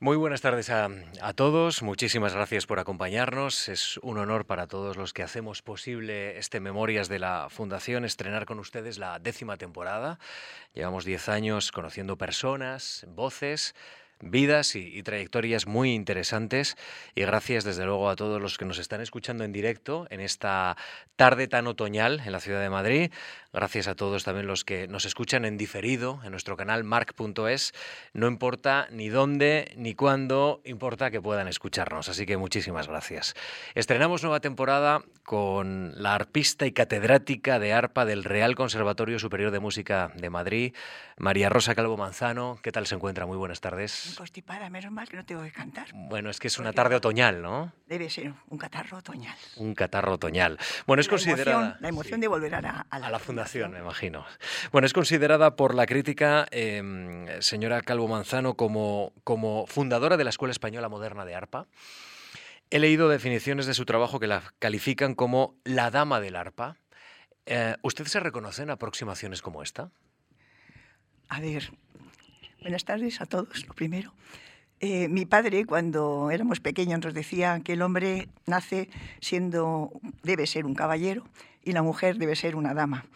Muy buenas tardes a, a, todos, muchísimas gracias por acompañarnos. Es un honor para todos los que hacemos posible este Memorias de la Fundación estrenar con ustedes la décima temporada. Llevamos diez años conociendo personas, voces, vidas y, y, trayectorias muy interesantes y gracias desde luego a todos los que nos están escuchando en directo en esta tarde tan otoñal en la ciudad de Madrid. Gracias a todos también los que nos escuchan en diferido en nuestro canal mark.es. No importa ni dónde ni cuándo, importa que puedan escucharnos. Así que muchísimas gracias. Estrenamos nueva temporada con la arpista y catedrática de arpa del Real Conservatorio Superior de Música de Madrid, María Rosa Calvo Manzano. ¿Qué tal se encuentra? Muy buenas tardes. Constipada, menos mal que no tengo que cantar. Bueno, es que es una tarde otoñal, ¿no? Debe ser un catarro otoñal. Un catarro otoñal. Bueno, es la considerada... Emoción, la emoción sí. de volver a la, a la, a la fundación, me imagino. Bueno, es considerada por la crítica, eh, señora Calvo Manzano, como, como fundadora de la Escuela Española Moderna de Arpa. He leído definiciones de su trabajo que la califican como la dama del arpa. Eh, ¿Usted se reconoce en aproximaciones como esta? A ver, buenas tardes a todos, lo primero. Eh, mi padre, cuando éramos pequeños, nos decía que el hombre nace siendo, debe ser un caballero y la mujer debe ser una dama.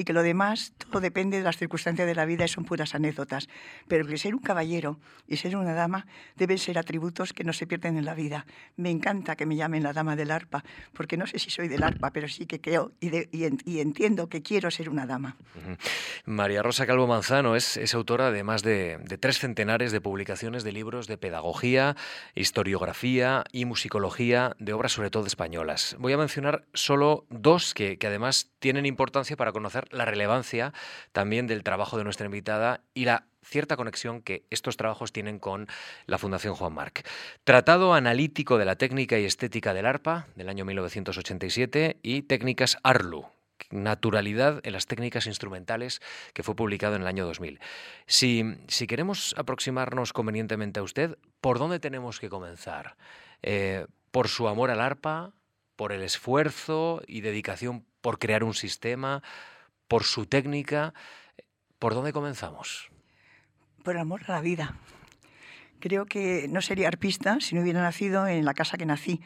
Y que lo demás, todo depende de las circunstancias de la vida y son puras anécdotas. Pero que ser un caballero y ser una dama deben ser atributos que no se pierden en la vida. Me encanta que me llamen la dama del arpa, porque no sé si soy del arpa, pero sí que creo y, de, y, en, y entiendo que quiero ser una dama. María Rosa Calvo Manzano es, es autora de más de, de, tres centenares de publicaciones de libros de pedagogía, historiografía y musicología de obras sobre todo españolas. Voy a mencionar solo dos que, que además tienen importancia para conocer la relevancia también del trabajo de nuestra invitada y la cierta conexión que estos trabajos tienen con la Fundación Juan Marc. Tratado analítico de la técnica y estética del arpa del año 1987 y técnicas Arlu, naturalidad en las técnicas instrumentales que fue publicado en el año 2000. Si, si queremos aproximarnos convenientemente a usted, ¿por dónde tenemos que comenzar? Eh, ¿Por su amor al arpa? ¿Por el esfuerzo y dedicación por crear un sistema? ¿Por su técnica? ¿Por dónde comenzamos? Por amor a la vida. Creo que no sería arpista si no hubiera nacido en la casa que nací.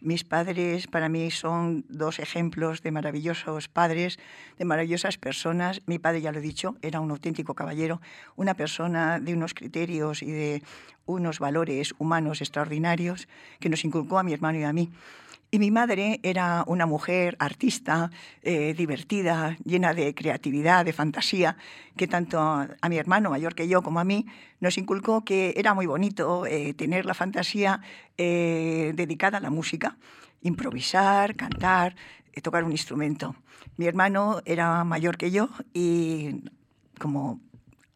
Mis padres para mí son dos ejemplos de maravillosos padres, de maravillosas personas. Mi padre, ya lo he dicho, era un auténtico caballero, una persona de unos criterios y de unos valores humanos extraordinarios que nos inculcó a mi hermano y a mí. Y mi madre era una mujer artista, eh, divertida, llena de creatividad, de fantasía, que tanto a, a, mi hermano mayor que yo como a mí nos inculcó que era muy bonito eh, tener la fantasía eh, dedicada a la música, improvisar, cantar, eh, tocar un instrumento. Mi hermano era mayor que yo y como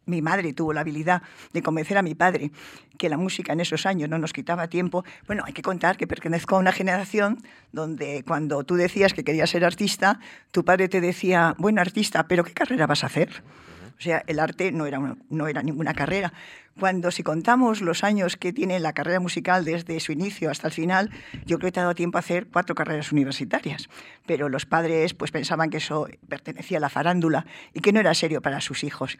mi madre tuvo la habilidad de convencer a mi padre que la música en esos años no nos quitaba tiempo. Bueno, hay que contar que pertenezco a una generación donde cuando tú decías que querías ser artista, tu padre te decía, bueno, artista, pero ¿qué carrera vas a hacer? O sea, el arte no era, una, no era ninguna carrera. Cuando si contamos los años que tiene la carrera musical desde su inicio hasta el final, yo creo que te ha dado tiempo a hacer cuatro carreras universitarias. Pero los padres pues pensaban que eso pertenecía a la farándula y que no era serio para sus hijos.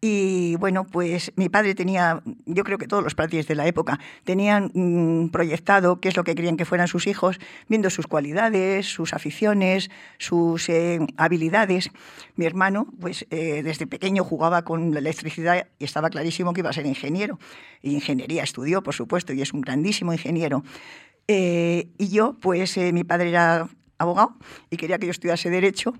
Y bueno, pues mi padre tenía, yo creo que todos los padres de la época tenían mmm, proyectado qué es lo que querían que fueran sus hijos, viendo sus cualidades, sus aficiones, sus eh, habilidades. Mi hermano, pues eh, desde pequeño jugaba con la electricidad y estaba clarísimo que iba a ser ingeniero. Y ingeniería estudió, por supuesto, y es un grandísimo ingeniero. Eh, y yo, pues mi padre era abogado y quería que yo estudiase Derecho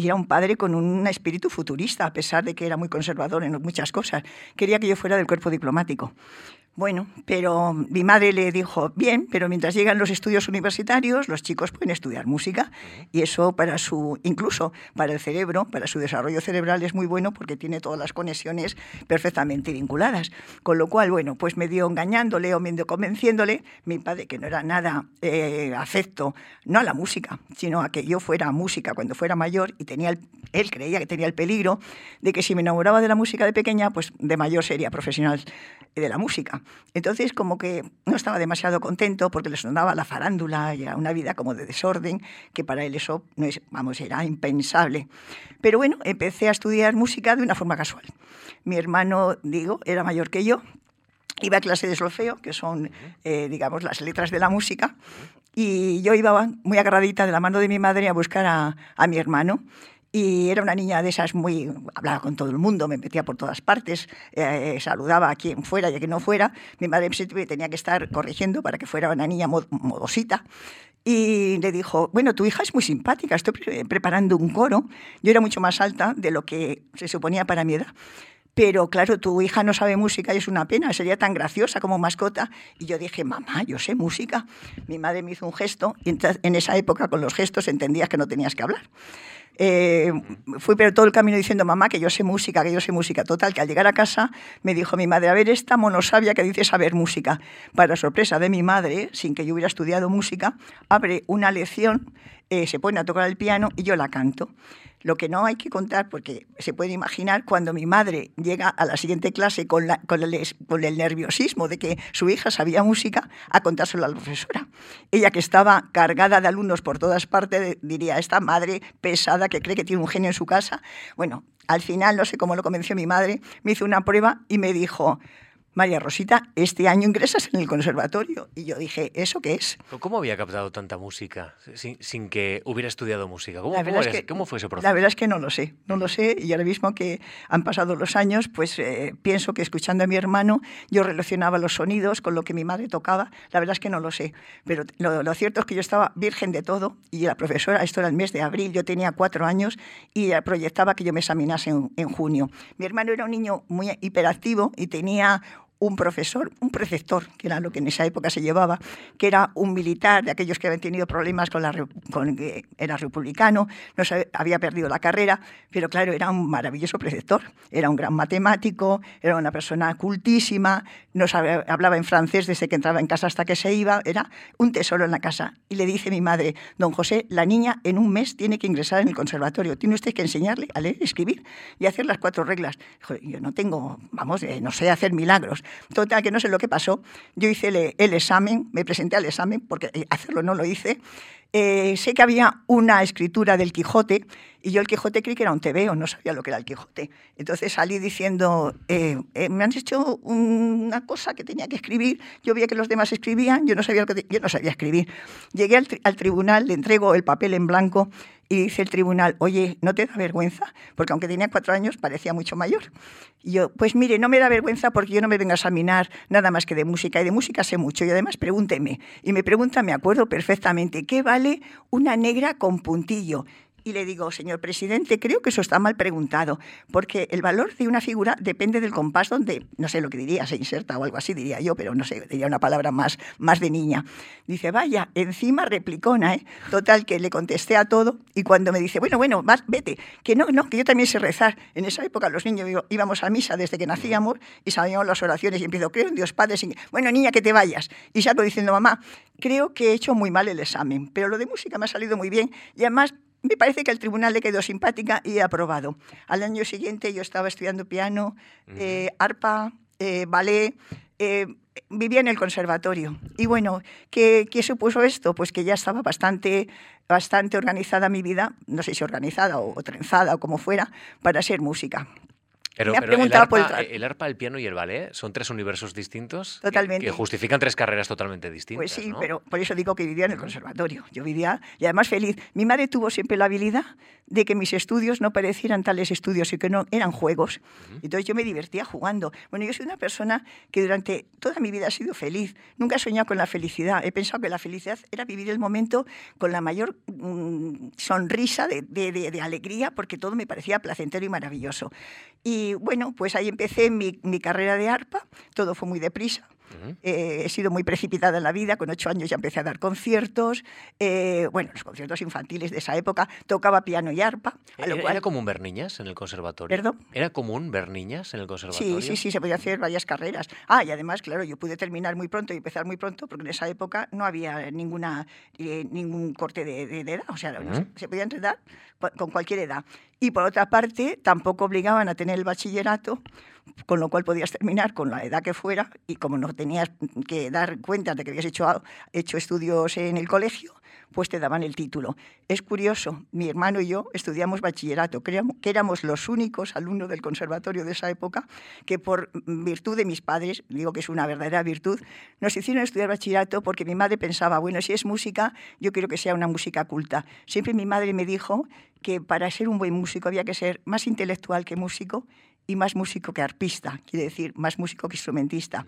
y era un padre con un espíritu futurista, a pesar de que era muy conservador en muchas cosas. Quería que yo fuera del cuerpo diplomático. Bueno, pero mi madre le dijo, bien, pero mientras llegan los estudios universitarios, los chicos pueden estudiar música y eso para su, incluso para el cerebro, para su desarrollo cerebral es muy bueno porque tiene todas las conexiones perfectamente vinculadas. Con lo cual, bueno, pues medio engañándole o medio convenciéndole, mi padre, que no era nada eh, afecto, no a la música, sino a que yo fuera música cuando fuera mayor y tenía el, él creía que tenía el peligro de que si me enamoraba de la música de pequeña, pues de mayor sería profesional de la música. Entonces, como que no estaba demasiado contento porque le sonaba la farándula y una vida como de desorden, que para él eso no es, vamos, era impensable. Pero bueno, empecé a estudiar música de una forma casual. Mi hermano, digo, era mayor que yo iba a clase de solfeo, que son, eh, digamos, las letras de la música, y yo iba muy agarradita de la mano de mi madre a buscar a, a mi hermano. Y era una niña de esas muy... hablaba con todo el mundo, me metía por todas partes, eh, saludaba a quien fuera y a quien no fuera. Mi madre siempre tenía que estar corrigiendo para que fuera una niña modosita. Y le dijo, bueno, tu hija es muy simpática, estoy preparando un coro. Yo era mucho más alta de lo que se suponía para mi edad. Pero claro, tu hija no sabe música y es una pena, sería tan graciosa como mascota. Y yo dije, mamá, yo sé música. Mi madre me hizo un gesto y en esa época con los gestos entendías que no tenías que hablar. Eh, fui pero todo el camino diciendo, mamá, que yo sé música, que yo sé música. Total, que al llegar a casa me dijo mi madre, a ver, esta monosabia que dice saber música. Para sorpresa de mi madre, sin que yo hubiera estudiado música, abre una lección, eh, se pone a tocar el piano y yo la canto. Lo que no hay que contar, porque se puede imaginar cuando mi madre llega a la siguiente clase con, con, el, nerviosismo de que su hija sabía música, a contárselo a la profesora. Ella que estaba cargada de alumnos por todas partes, diría, esta madre pesada que cree que tiene un genio en su casa. Bueno, al final, no sé cómo lo convenció mi madre, me hizo una prueba y me dijo, María Rosita, este año ingresas en el conservatorio. Y yo dije, ¿eso qué es? ¿Cómo había captado tanta música sin, que hubiera estudiado música? ¿Cómo, fue ese proceso? La verdad es que no lo sé, no lo sé. Y ahora mismo que han pasado los años, pues eh, pienso que escuchando a mi hermano yo relacionaba los sonidos con lo que mi madre tocaba. La verdad es que no lo sé. Pero lo, cierto es que yo estaba virgen de todo y la profesora, esto era el mes de abril, yo tenía cuatro años y proyectaba que yo me examinase en junio. Mi hermano era un niño muy hiperactivo y tenía un profesor, un preceptor, que era lo que en esa época se llevaba, que era un militar de aquellos que habían tenido problemas con la con, era republicano, no había perdido la carrera, pero claro, era un maravilloso preceptor, era un gran matemático, era una persona cultísima, no hablaba en francés desde que entraba en casa hasta que se iba, era un tesoro en la casa. Y le dice mi madre, don José, la niña en un mes tiene que ingresar en el conservatorio, tiene usted que enseñarle a leer, escribir y hacer las cuatro reglas. yo no tengo, vamos, eh, no sé hacer milagros. Total, que no sé lo que pasó. Yo hice el, examen, me presenté al examen, porque eh, hacerlo no lo hice. Eh, sé que había una escritura del Quijote y yo el Quijote creí que era un tebeo, no sabía lo que era el Quijote. Entonces salí diciendo, eh, me han hecho una cosa que tenía que escribir, yo veía que los demás escribían, yo no sabía, lo que yo no sabía escribir. Llegué al tribunal, le entrego el papel en blanco y dice el tribunal, oye, ¿no te da vergüenza? Porque aunque tenía cuatro años, parecía mucho mayor. Y yo, pues mire, no me da vergüenza porque yo no me vengo a examinar nada más que de música, y de música sé mucho, y además pregúnteme. Y me pregunta, me acuerdo perfectamente, ¿qué vale una negra con puntillo? Y le digo, señor presidente, creo que eso está mal preguntado, porque el valor de una figura depende del compás donde, no sé lo que diría, se inserta o algo así, diría yo, pero no sé, diría una palabra más, más de niña. Dice, vaya, encima replicona, ¿eh? Total, que le contesté a todo y cuando me dice, bueno, bueno, más, vete, que no, no, que yo también sé rezar. En esa época los niños íbamos a misa desde que nacíamos y sabíamos las oraciones y empiezo, creo en Dios Padre, bueno, niña, que te vayas. Y salgo diciendo, mamá, creo que he hecho muy mal el examen, pero lo de música me ha salido muy bien y además me parece que al tribunal le quedó simpática y aprobado. Al año siguiente yo estaba estudiando piano, eh, arpa, eh, ballet, eh, vivía en el conservatorio. Y bueno, ¿qué, ¿qué, supuso esto? Pues que ya estaba bastante, bastante organizada mi vida, no sé si organizada o trenzada o como fuera, para ser música. Pero, el, arpa, el, arpa, el piano y el ballet son tres universos distintos Totalmente. Que, justifican tres carreras totalmente distintas. Pues sí, pero por eso digo que vivía en el conservatorio. Yo vivía, y además feliz. Mi madre tuvo siempre la habilidad de que mis estudios no parecieran tales estudios y que no eran juegos. Entonces yo me divertía jugando. Bueno, yo soy una persona que durante toda mi vida ha sido feliz. Nunca he soñado con la felicidad. He pensado que la felicidad era vivir el momento con la mayor mm, sonrisa de, de alegría porque todo me parecía placentero y maravilloso. Y bueno, pues ahí empecé mi, mi carrera de arpa, todo fue muy deprisa. Eh, he sido muy precipitada en la vida, con ocho años ya empecé a dar conciertos, eh, bueno, los conciertos infantiles de esa época, tocaba piano y arpa. ¿Era, común ver niñas en el conservatorio? ¿Perdón? ¿Era común ver niñas en el conservatorio? Sí, sí, sí, se podía hacer varias carreras. Ah, y además, claro, yo pude terminar muy pronto y empezar muy pronto, porque en esa época no había ninguna, eh, ningún corte de, edad, o sea, se podía entrenar con cualquier edad. Y por otra parte, tampoco obligaban a tener el bachillerato, con lo cual podías terminar con la edad que fuera y como no tenías que dar cuenta de que habías hecho, hecho estudios en el colegio, pues te daban el título. Es curioso, mi hermano y yo estudiamos bachillerato, que éramos los únicos alumnos del conservatorio de esa época que por virtud de mis padres, digo que es una verdadera virtud, nos hicieron estudiar bachillerato porque mi madre pensaba, bueno, si es música, yo quiero que sea una música culta. Siempre mi madre me dijo que para ser un buen músico había que ser más intelectual que músico y más músico que arpista, quiere decir, más músico que instrumentista.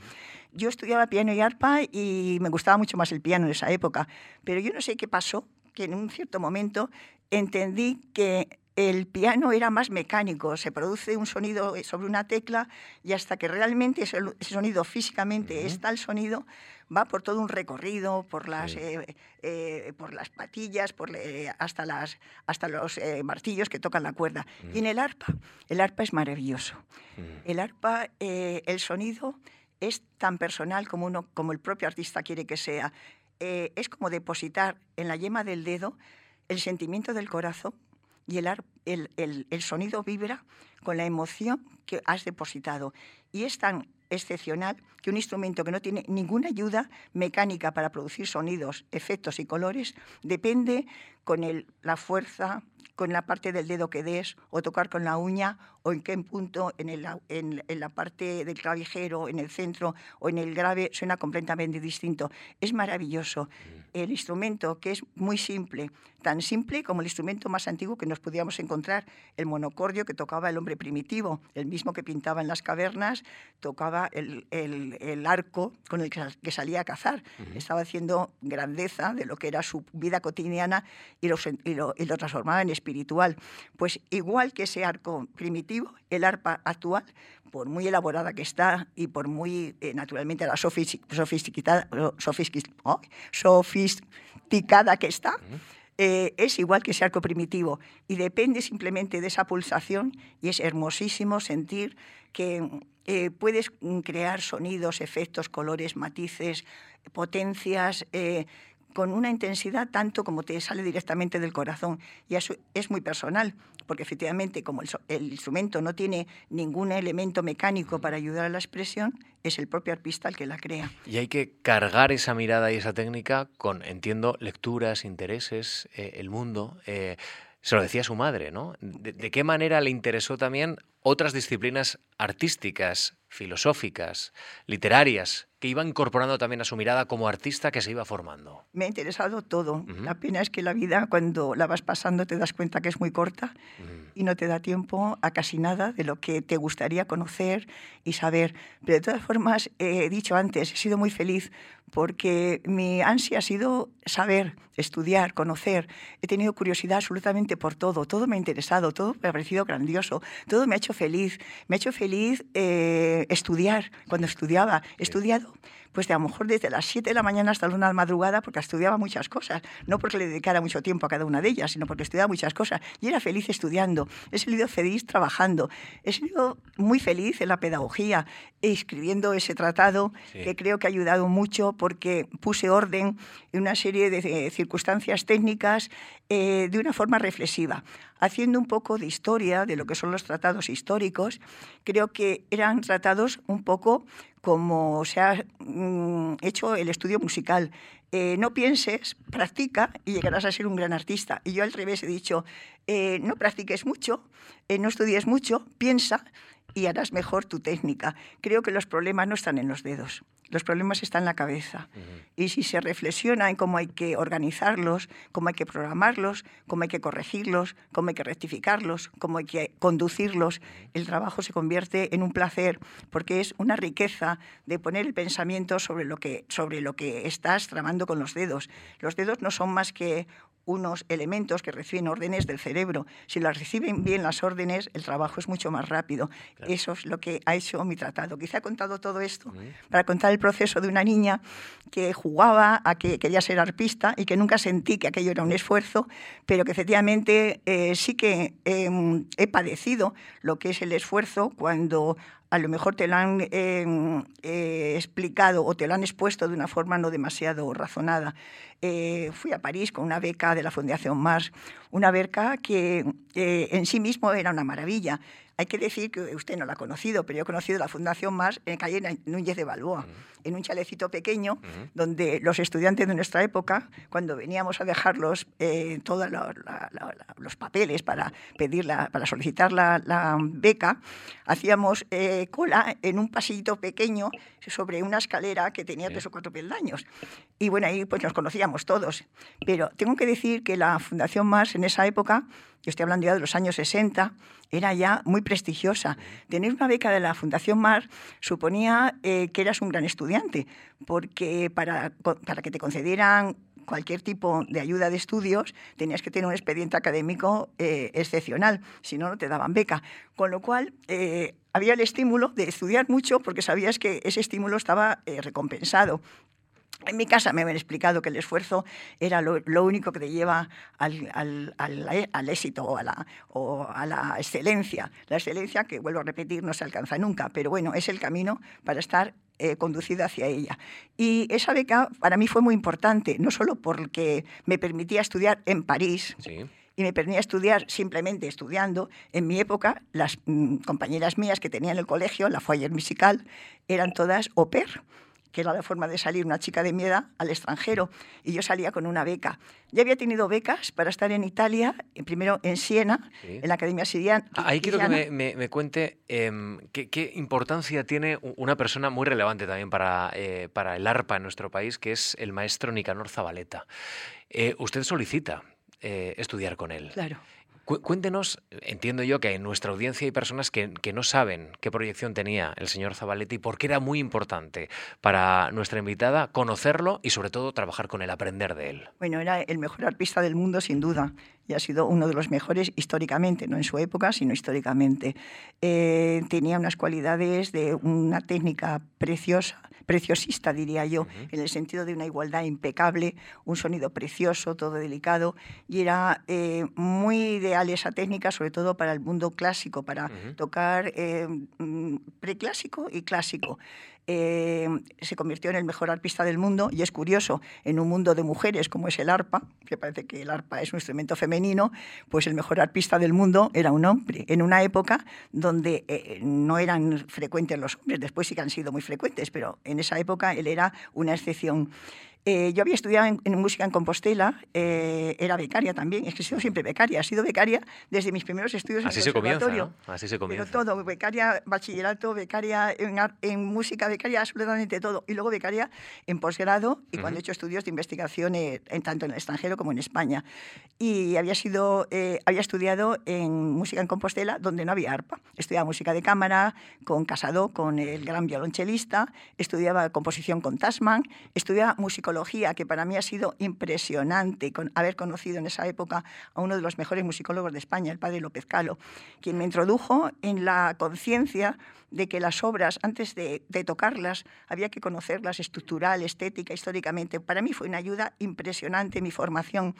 Yo estudiaba piano y arpa y me gustaba mucho más el piano en esa época, pero yo no sé qué pasó, que en un cierto momento entendí que el piano era más mecánico, se produce un sonido sobre una tecla y hasta que realmente ese, sonido físicamente está el sonido, va por todo un recorrido, por las, eh, eh, por las patillas, por hasta, las, hasta los eh, martillos que tocan la cuerda. Y en el arpa, el arpa es maravilloso. El arpa, el sonido es tan personal como, uno, como el propio artista quiere que sea. es como depositar en la yema del dedo el sentimiento del corazón y el, el, el, sonido vibra con la emoción que has depositado. Y es tan excepcional que un instrumento que no tiene ninguna ayuda mecánica para producir sonidos, efectos y colores depende con el, la fuerza, con la parte del dedo que des, o tocar con la uña, o en qué punto en, el, en, en, la parte del clavijero, en el centro o en el grave, suena completamente distinto. Es maravilloso. Mm. El instrumento, que es muy simple, tan simple como el instrumento más antiguo que nos podíamos encontrar, el monocordio que tocaba el hombre primitivo, el mismo que pintaba en las cavernas, tocaba el, el, el arco con el que, salía a cazar. Estaba haciendo grandeza de lo que era su vida cotidiana y lo, y lo, y lo transformaba en espiritual. Pues igual que ese arco primitivo, el arpa actual, por muy elaborada que está y por muy, eh, naturalmente, la sofisticada, sofisticada que está, eh, es igual que ese arco primitivo y depende simplemente de esa pulsación y es hermosísimo sentir que eh, puedes crear sonidos, efectos, colores, matices, potencias con una intensidad tanto como te sale directamente del corazón. Y eso es muy personal, porque efectivamente como el, instrumento no tiene ningún elemento mecánico para ayudar a la expresión, es el propio arpista el que la crea. Y hay que cargar esa mirada y esa técnica con, entiendo, lecturas, intereses, eh, el mundo. Eh, se lo decía su madre, ¿no? ¿De, qué manera le interesó también otras disciplinas artísticas, filosóficas, literarias, que iba incorporando también a su mirada como artista que se iba formando? Me ha interesado todo. La pena es que la vida, cuando la vas pasando, te das cuenta que es muy corta y no te da tiempo a casi nada de lo que te gustaría conocer y saber. Pero de todas formas, he dicho antes, he sido muy feliz porque mi ansia ha sido saber, estudiar, conocer. He tenido curiosidad absolutamente por todo, todo me ha interesado, todo me ha parecido grandioso, todo me ha hecho feliz. Me ha hecho feliz eh, estudiar. Cuando estudiaba, he estudiado pues de a lo mejor desde las 7 de la mañana hasta la 1 de la madrugada, porque estudiaba muchas cosas, no porque le dedicara mucho tiempo a cada una de ellas, sino porque estudiaba muchas cosas. Y era feliz estudiando, he salido feliz trabajando, he sido muy feliz en la pedagogía, escribiendo ese tratado que creo que ha ayudado mucho porque puse orden en una serie de circunstancias técnicas eh, de una forma reflexiva, haciendo un poco de historia de lo que son los tratados históricos. Creo que eran tratados un poco como se ha mm, hecho el estudio musical. Eh, no pienses, practica y llegarás a ser un gran artista. Y yo al revés he dicho, eh, no practiques mucho, eh, no estudies mucho, piensa y harás mejor tu técnica. Creo que los problemas no están en los dedos, los problemas están en la cabeza. Y si se reflexiona en cómo hay que organizarlos, cómo hay que programarlos, cómo hay que corregirlos, cómo hay que rectificarlos, cómo hay que conducirlos, el trabajo se convierte en un placer porque es una riqueza de poner el pensamiento sobre lo que, sobre lo que estás tramando con los dedos. Los dedos no son más que unos elementos que reciben órdenes del cerebro. Si las reciben bien las órdenes, el trabajo es mucho más rápido. Eso es lo que ha hecho mi tratado. Quizá he contado todo esto para contar el proceso de una niña que jugaba a que quería ser arpista y que nunca sentí que aquello era un esfuerzo, pero que efectivamente eh, sí que em, he padecido lo que es el esfuerzo cuando a lo mejor te lo han em, eh, explicado o te lo han expuesto de una forma no demasiado razonada. Eh, fui a París con una beca de la Fundación Mars, una beca que en sí mismo era una maravilla. Hay que decir que usted no la ha conocido, pero yo he conocido la Fundación Más en calle Núñez de Balboa, en un chalecito pequeño, donde los estudiantes de nuestra época, cuando veníamos a dejarlos eh, todos los papeles para, pedirla, para solicitar la, beca, hacíamos eh, cola en un pasillito pequeño sobre una escalera que tenía tres o cuatro peldaños. Y bueno, ahí pues nos conocíamos todos. Pero tengo que decir que la Fundación Más en esa época yo estoy hablando ya de los años 60, era ya muy prestigiosa. Tener una beca de la Fundación Mar suponía eh, que eras un gran estudiante, porque para, para que te concedieran cualquier tipo de ayuda de estudios, tenías que tener un expediente académico eh, excepcional, si no, no te daban beca. Con lo cual, eh, había el estímulo de estudiar mucho porque sabías que ese estímulo estaba recompensado. En mi casa me habían explicado que el esfuerzo era lo, único que te lleva al, al, éxito o a, la, o a, la, excelencia. La excelencia, que vuelvo a repetir, no se alcanza nunca, pero bueno, es el camino para estar eh, conducido hacia ella. Y esa beca para mí fue muy importante, no solo porque me permitía estudiar en París. y me permitía estudiar simplemente estudiando. En mi época, las mm, compañeras mías que tenía en el colegio, la foyer musical, eran todas au pair que era la forma de salir una chica de mi edad al extranjero, y yo salía con una beca. Ya había tenido becas para estar en Italia, primero en Siena, en la Academia Siriana. Ahí quiero que me, cuente em, qué, importancia tiene una persona muy relevante también para, eh, para el arpa en nuestro país, que es el maestro Nicanor Zabaleta. Eh, usted solicita eh, estudiar con él. Claro. Cuéntenos, entiendo yo que en nuestra audiencia hay personas que, no saben qué proyección tenía el señor Zabaleta y por qué era muy importante para nuestra invitada conocerlo y sobre todo trabajar con él, aprender de él. Bueno, era el mejor arpista del mundo sin duda y ha sido uno de los mejores históricamente, no en su época, sino históricamente. Eh, tenía unas cualidades de una técnica preciosa, preciosista diría yo, en el sentido de una igualdad impecable, un sonido precioso, todo delicado, y era eh, muy ideal esa técnica, sobre todo para el mundo clásico, para tocar eh, mm, preclásico y clásico. Eh, se convirtió en el mejor arpista del mundo y es curioso, en un mundo de mujeres como es el arpa, que parece que el arpa es un instrumento femenino, pues el mejor arpista del mundo era un hombre, en una época donde eh, no eran frecuentes los hombres, después sí que han sido muy frecuentes, pero en esa época él era una excepción. Eh, yo había estudiado en, música en Compostela, eh, era becaria también, es que he sido siempre becaria, he sido becaria desde mis primeros estudios Así en el se conservatorio. Comienza, Así se comienza. Pero todo, becaria, bachillerato, becaria en, en, música, becaria absolutamente todo. Y luego becaria en posgrado y cuando he hecho estudios de investigación eh, en, tanto en el extranjero como en España. Y había, sido, había estudiado en música en Compostela donde no había arpa. Estudiaba música de cámara con Casado, con el gran violonchelista, estudiaba composición con Tasman, estudiaba música que para mí ha sido impresionante con haber conocido en esa época a uno de los mejores musicólogos de España, el padre López Calo, quien me introdujo en la conciencia de que las obras, antes de, tocarlas, había que conocerlas estructural, estética, históricamente. Para mí fue una ayuda impresionante mi formación.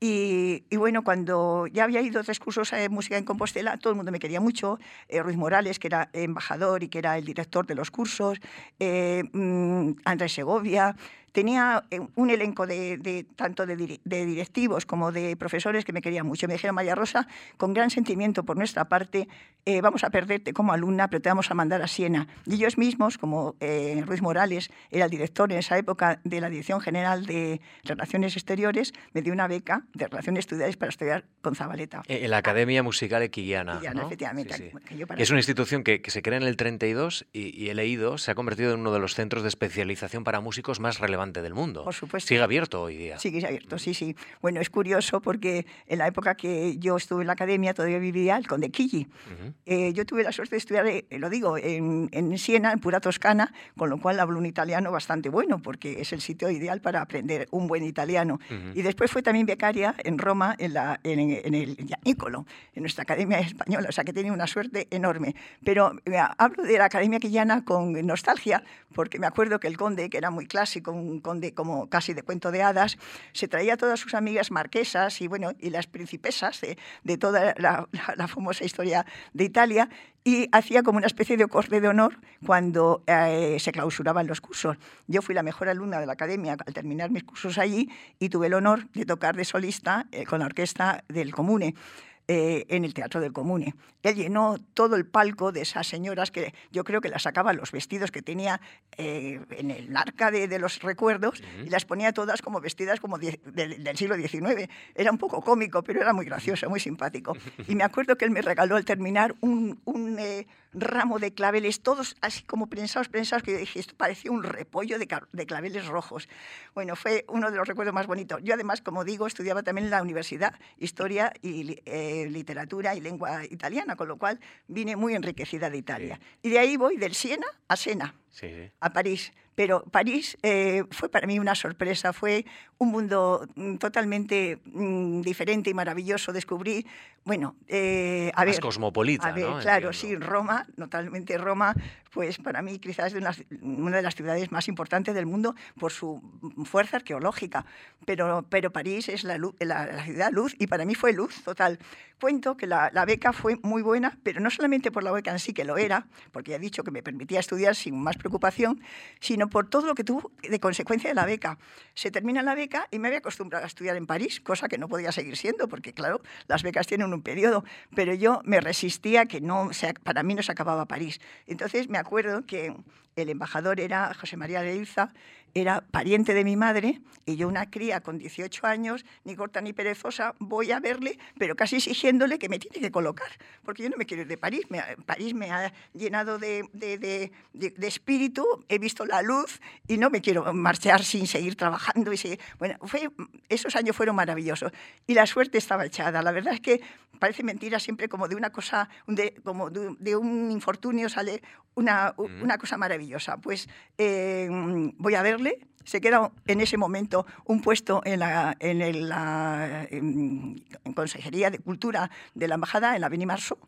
Y, bueno, cuando ya había ido tres cursos de música en Compostela, todo el mundo me quería mucho. Eh, Ruiz Morales, que era embajador y que era el director de los cursos, eh, mm, Andrés Segovia, tenía eh, un elenco de, tanto de, directivos como de profesores que me querían mucho. Me dijeron, María Rosa, con gran sentimiento por nuestra parte, eh, vamos a perderte como alumna, pero te vamos a mandar a Siena. Y ellos mismos, como eh, Ruiz Morales, era el director en esa época de la Dirección General de Relaciones Exteriores, me dio una beca de Relaciones Estudiantes para estudiar con Zabaleta. En la Academia Musical Equillana. efectivamente. es una institución que, se crea en el 32 y, y he leído, se ha convertido en uno de los centros de especialización para músicos más relevantes del mundo. Por supuesto. Sigue abierto hoy día. Sigue abierto, sí, sí. Bueno, es curioso porque en la época que yo estuve en la academia todavía vivía el Conde Quilli. Eh, yo tuve la suerte de estudiar, eh, lo digo, en, en, Siena, en pura Toscana, con lo cual hablo un italiano bastante bueno porque es el sitio ideal para aprender un buen italiano. Y después fue también becaria en Roma, en, la, en, en el Gianicolo, en nuestra academia española, o sea que tenía una suerte enorme. Pero hablo de la academia quillana con nostalgia porque me acuerdo que el conde, que era muy clásico, un un conde como casi de cuento de hadas, se traía a todas sus amigas marquesas y, bueno, y las principesas de, toda la, famosa historia de Italia y hacía como una especie de corte de honor cuando eh, se clausuraban los cursos. Yo fui la mejor alumna de la academia al terminar mis cursos allí y tuve el honor de tocar de solista eh, con la orquesta del Comune. Eh, en el Teatro del Comune. Él llenó todo el palco de esas señoras que yo creo que las sacaba los vestidos que tenía eh, en el arca de, los recuerdos y las ponía todas como vestidas como del siglo XIX. Era un poco cómico, pero era muy gracioso, muy simpático. Y me acuerdo que él me regaló al terminar un, un eh, ramo de claveles, todos así como prensados, prensados, que yo dije, esto parecía un repollo de, de claveles rojos. Bueno, fue uno de los recuerdos más bonitos. Yo además, como digo, estudiaba también en la universidad Historia y literatura y lengua italiana, con lo cual vine muy enriquecida de Italia. Y de ahí voy del Siena a Sena, a París. Pero París eh, fue para mí una sorpresa, fue un mundo mm, totalmente mm, diferente y maravilloso. Descubrí, bueno, eh, a ver... cosmopolita, a ver, Claro, sí, Roma, totalmente Roma, pues para mí quizás es una, de las ciudades más importantes del mundo por su fuerza arqueológica. Pero, pero París es la, la, ciudad luz y para mí fue luz total. Cuento que la, la beca fue muy buena, pero no solamente por la beca en sí, que lo era, porque ya he dicho que me permitía estudiar sin más preocupación, sino por todo lo que tuvo de consecuencia de la beca. Se termina la beca y me había acostumbrado a estudiar en París, cosa que no podía seguir siendo, porque claro, las becas tienen un periodo, pero yo me resistía que no, para mí no se acababa París. Entonces me acuerdo que el embajador era José María Leilza, era pariente de mi madre y yo una cría con 18 años, ni corta ni perezosa, voy a verle, pero casi exigiéndole que me tiene que colocar, porque yo no me quiero ir de París. París me ha llenado de, de, de, espíritu, he visto la luz y no me quiero marchar sin seguir trabajando. Y Bueno, fue, esos años fueron maravillosos y la suerte estaba echada. La verdad es que parece mentira siempre como de una cosa, de, como de, un infortunio sale una, una cosa maravillosa. Pues eh, voy a se queda en ese momento un puesto en la, en la en Consejería de Cultura de la Embajada, en la Benimarso,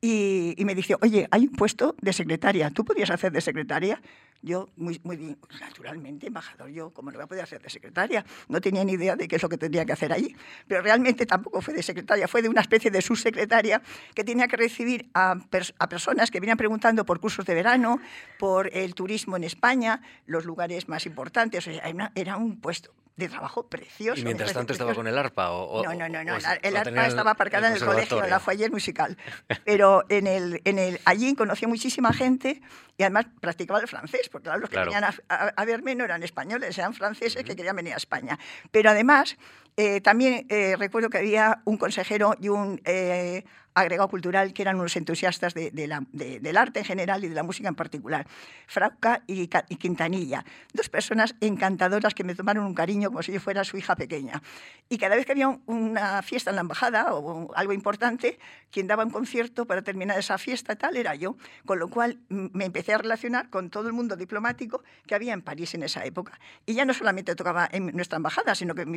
y, y me dice, oye, hay un puesto de secretaria, ¿tú podrías hacer de secretaria? Yo, muy, muy naturalmente, embajador, yo, como no voy a poder hacer de secretaria? No tenía ni idea de qué es lo que tendría que hacer allí. Pero realmente tampoco fue de secretaria, fue de una especie de subsecretaria que tenía que recibir a, a personas que venían preguntando por cursos de verano, por el turismo en España, los lugares más importantes. era un puesto de trabajo precioso. ¿Y mientras tanto estaba con el arpa? O, no, no, no, no. el arpa estaba aparcada en el colegio, en la foyer musical. Pero en el, en el, allí conocí a muchísima gente y además practicaba el francés, porque los que venían a, verme no eran españoles, eran franceses que querían venir a España. Pero además, eh, también eh, recuerdo que había un consejero y un eh, agregado cultural que eran unos entusiastas de, del arte en general y de la música en particular, Frauca y, Quintanilla, dos personas encantadoras que me tomaron un cariño como si yo fuera su hija pequeña. Y cada vez que había una fiesta en la embajada o algo importante, quien daba un concierto para terminar esa fiesta tal era yo, con lo cual me empecé a relacionar con todo el mundo diplomático que había en París en esa época. Y ya no solamente tocaba en nuestra embajada, sino que me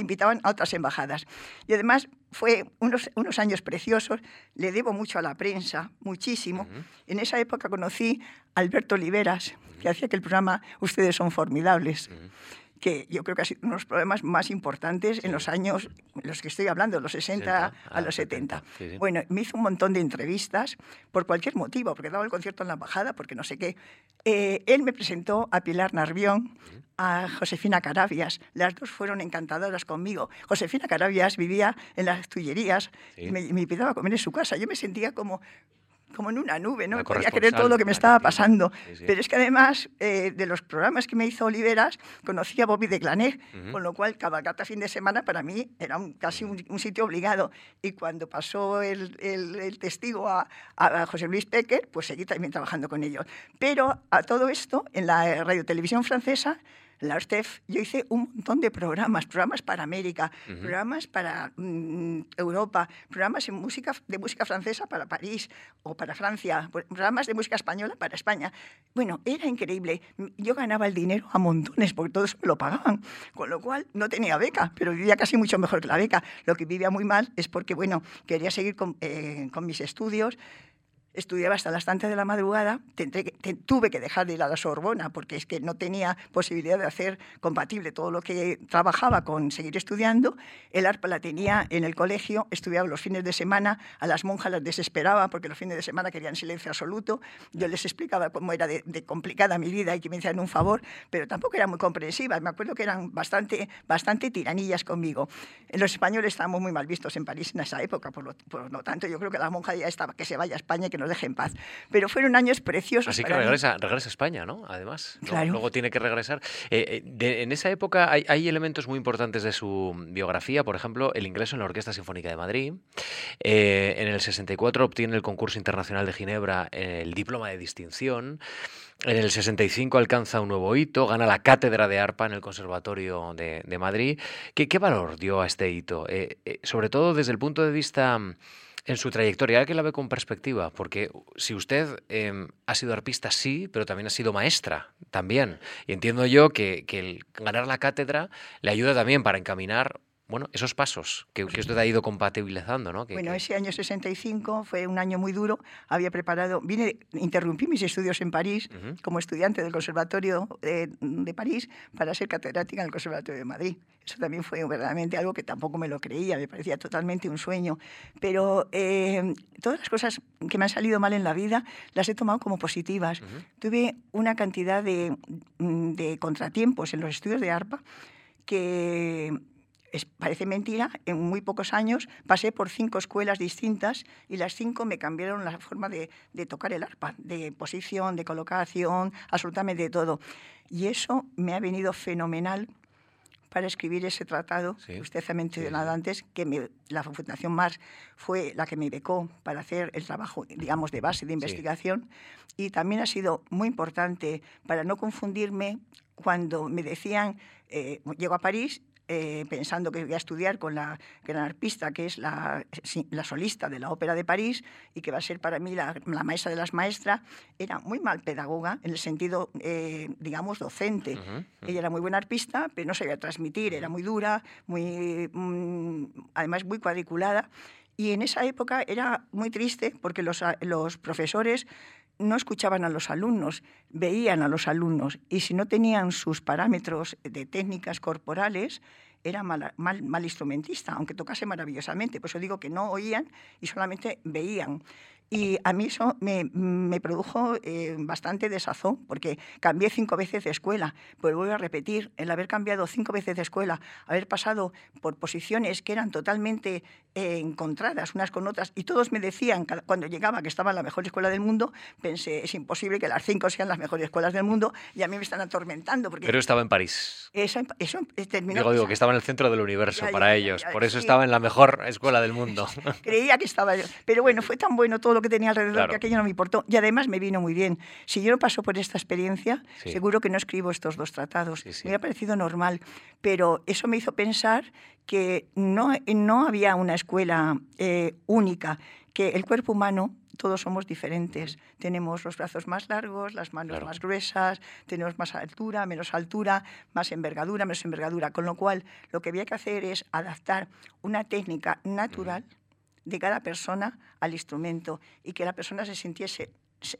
invitaban a otras embajadas. Y además fue unos, unos años preciosos, le debo mucho a la prensa, muchísimo. En esa época conocí a Alberto Oliveras, que hacía que el programa Ustedes son formidables que yo creo que ha sido uno de los problemas más importantes en los años, en los que estoy hablando, los 60 a los 70. Bueno, me hizo un montón de entrevistas por cualquier motivo, porque daba el concierto en la embajada, porque no sé qué. Eh, él me presentó a Pilar Narvión, a Josefina Carabias. Las dos fueron encantadoras conmigo. Josefina Carabias vivía en las Tullerías y me, me invitaba a comer en su casa. Yo me sentía como como en una nube, no podía creer todo lo que me estaba pasando. Pero es que además eh, de los programas que me hizo Oliveras, conocí a Bobby de Glané, con lo cual cabalgata fin de semana para mí era casi un, sitio obligado. Y cuando pasó el, el, testigo a, a, José Luis Pecker, pues seguí también trabajando con ellos. Pero a todo esto, en la radio televisión francesa, la ORTEF, yo hice un montón de programas, programas para América, programas para mm, Europa, programas en música, de música francesa para París o para Francia, programas de música española para España. Bueno, era increíble. Yo ganaba el dinero a montones porque todos me lo pagaban, con lo cual no tenía beca, pero vivía casi mucho mejor que la beca. Lo que vivía muy mal es porque, bueno, quería seguir con, eh, con mis estudios estudiaba hasta las tantas de la madrugada, tuve que dejar de ir a la Sorbona porque es que no tenía posibilidad de hacer compatible todo lo que trabajaba con seguir estudiando. El arpa la tenía en el colegio, estudiaba los fines de semana, a las monjas las desesperaba porque los fines de semana querían silencio absoluto. Yo les explicaba cómo era de, complicada mi vida y que me hacían un favor, pero tampoco eran muy comprensivas. Me acuerdo que eran bastante, bastante tiranillas conmigo. Los españoles estábamos muy mal vistos en París en esa época, por lo, por lo tanto yo creo que la monja ya estaba que se vaya a España y que nos deje en paz. Pero fueron años preciosos. Así que regresa, regresa, a España, ¿no? Además, luego tiene que regresar. Eh, eh, en esa época hay, elementos muy importantes de su biografía, por ejemplo, el ingreso en la Orquesta Sinfónica de Madrid. Eh, en el 64 obtiene el concurso internacional de Ginebra el diploma de distinción. En el 65 alcanza un nuevo hito, gana la cátedra de arpa en el Conservatorio de, Madrid. ¿Qué, ¿Qué, valor dio a este hito? sobre todo desde el punto de vista en su trayectoria, que la ve con perspectiva, porque si usted em, ha sido arpista, sí, pero también ha sido maestra, también. Y entiendo yo que, que el ganar la cátedra le ayuda también para encaminar bueno, esos pasos que, usted ha ido compatibilizando, ¿no? bueno, ese año 65 fue un año muy duro. Había preparado, vine, interrumpí mis estudios en París como estudiante del Conservatorio de, París para ser catedrática en el Conservatorio de Madrid. Eso también fue verdaderamente algo que tampoco me lo creía, me parecía totalmente un sueño. Pero eh, todas las cosas que me han salido mal en la vida las he tomado como positivas. Tuve una cantidad de, de contratiempos en los estudios de ARPA que parece mentira, en muy pocos años pasé por cinco escuelas distintas y las cinco me cambiaron la forma de, tocar el arpa, de posición, de colocación, absolutamente de todo. Y eso me ha venido fenomenal para escribir ese tratado que usted ha mencionado antes, que la Fundación Mars fue la que me becó para hacer el trabajo, digamos, de base de investigación. Y también ha sido muy importante para no confundirme cuando me decían, eh, llego a París eh, pensando que voy a estudiar con la gran arpista, que es la, la, solista de la Ópera de París y que va a ser para mí la, maestra de las maestras, era muy mal pedagoga en el sentido, eh, digamos, docente. Ella era muy buena arpista, pero no sabía transmitir, era muy dura, muy, mm, además muy cuadriculada. Y en esa época era muy triste porque los, los profesores no escuchaban a los alumnos, veían a los alumnos y si no tenían sus parámetros de técnicas corporales, era mal, mal, instrumentista, aunque tocase maravillosamente. Por eso digo que no oían y solamente veían. Y a mí eso me, me produjo eh, bastante desazón, porque cambié cinco veces de escuela. Pues voy a repetir, el haber cambiado cinco veces de escuela, haber pasado por posiciones que eran totalmente eh, encontradas unas con otras, y todos me decían cuando llegaba que estaba en la mejor escuela del mundo, pensé, es imposible que las cinco sean las mejores escuelas del mundo, y a mí me están atormentando. Porque Pero estaba en París. Eso, eso terminó. Digo, digo, que estaba en el centro del universo para ellos, por eso estaba en la mejor escuela del mundo. Creía que estaba yo. Pero bueno, fue tan bueno todo lo que tenía alrededor que aquello no me importó. Y además me vino muy bien. Si yo no paso por esta experiencia, seguro que no escribo estos dos tratados. Me ha parecido normal. Pero eso me hizo pensar que no, no había una escuela eh, única, que el cuerpo humano todos somos diferentes. Tenemos los brazos más largos, las manos más gruesas, tenemos más altura, menos altura, más envergadura, menos envergadura. Con lo cual, lo que había que hacer es adaptar una técnica natural de cada persona al instrumento y que la persona se sintiese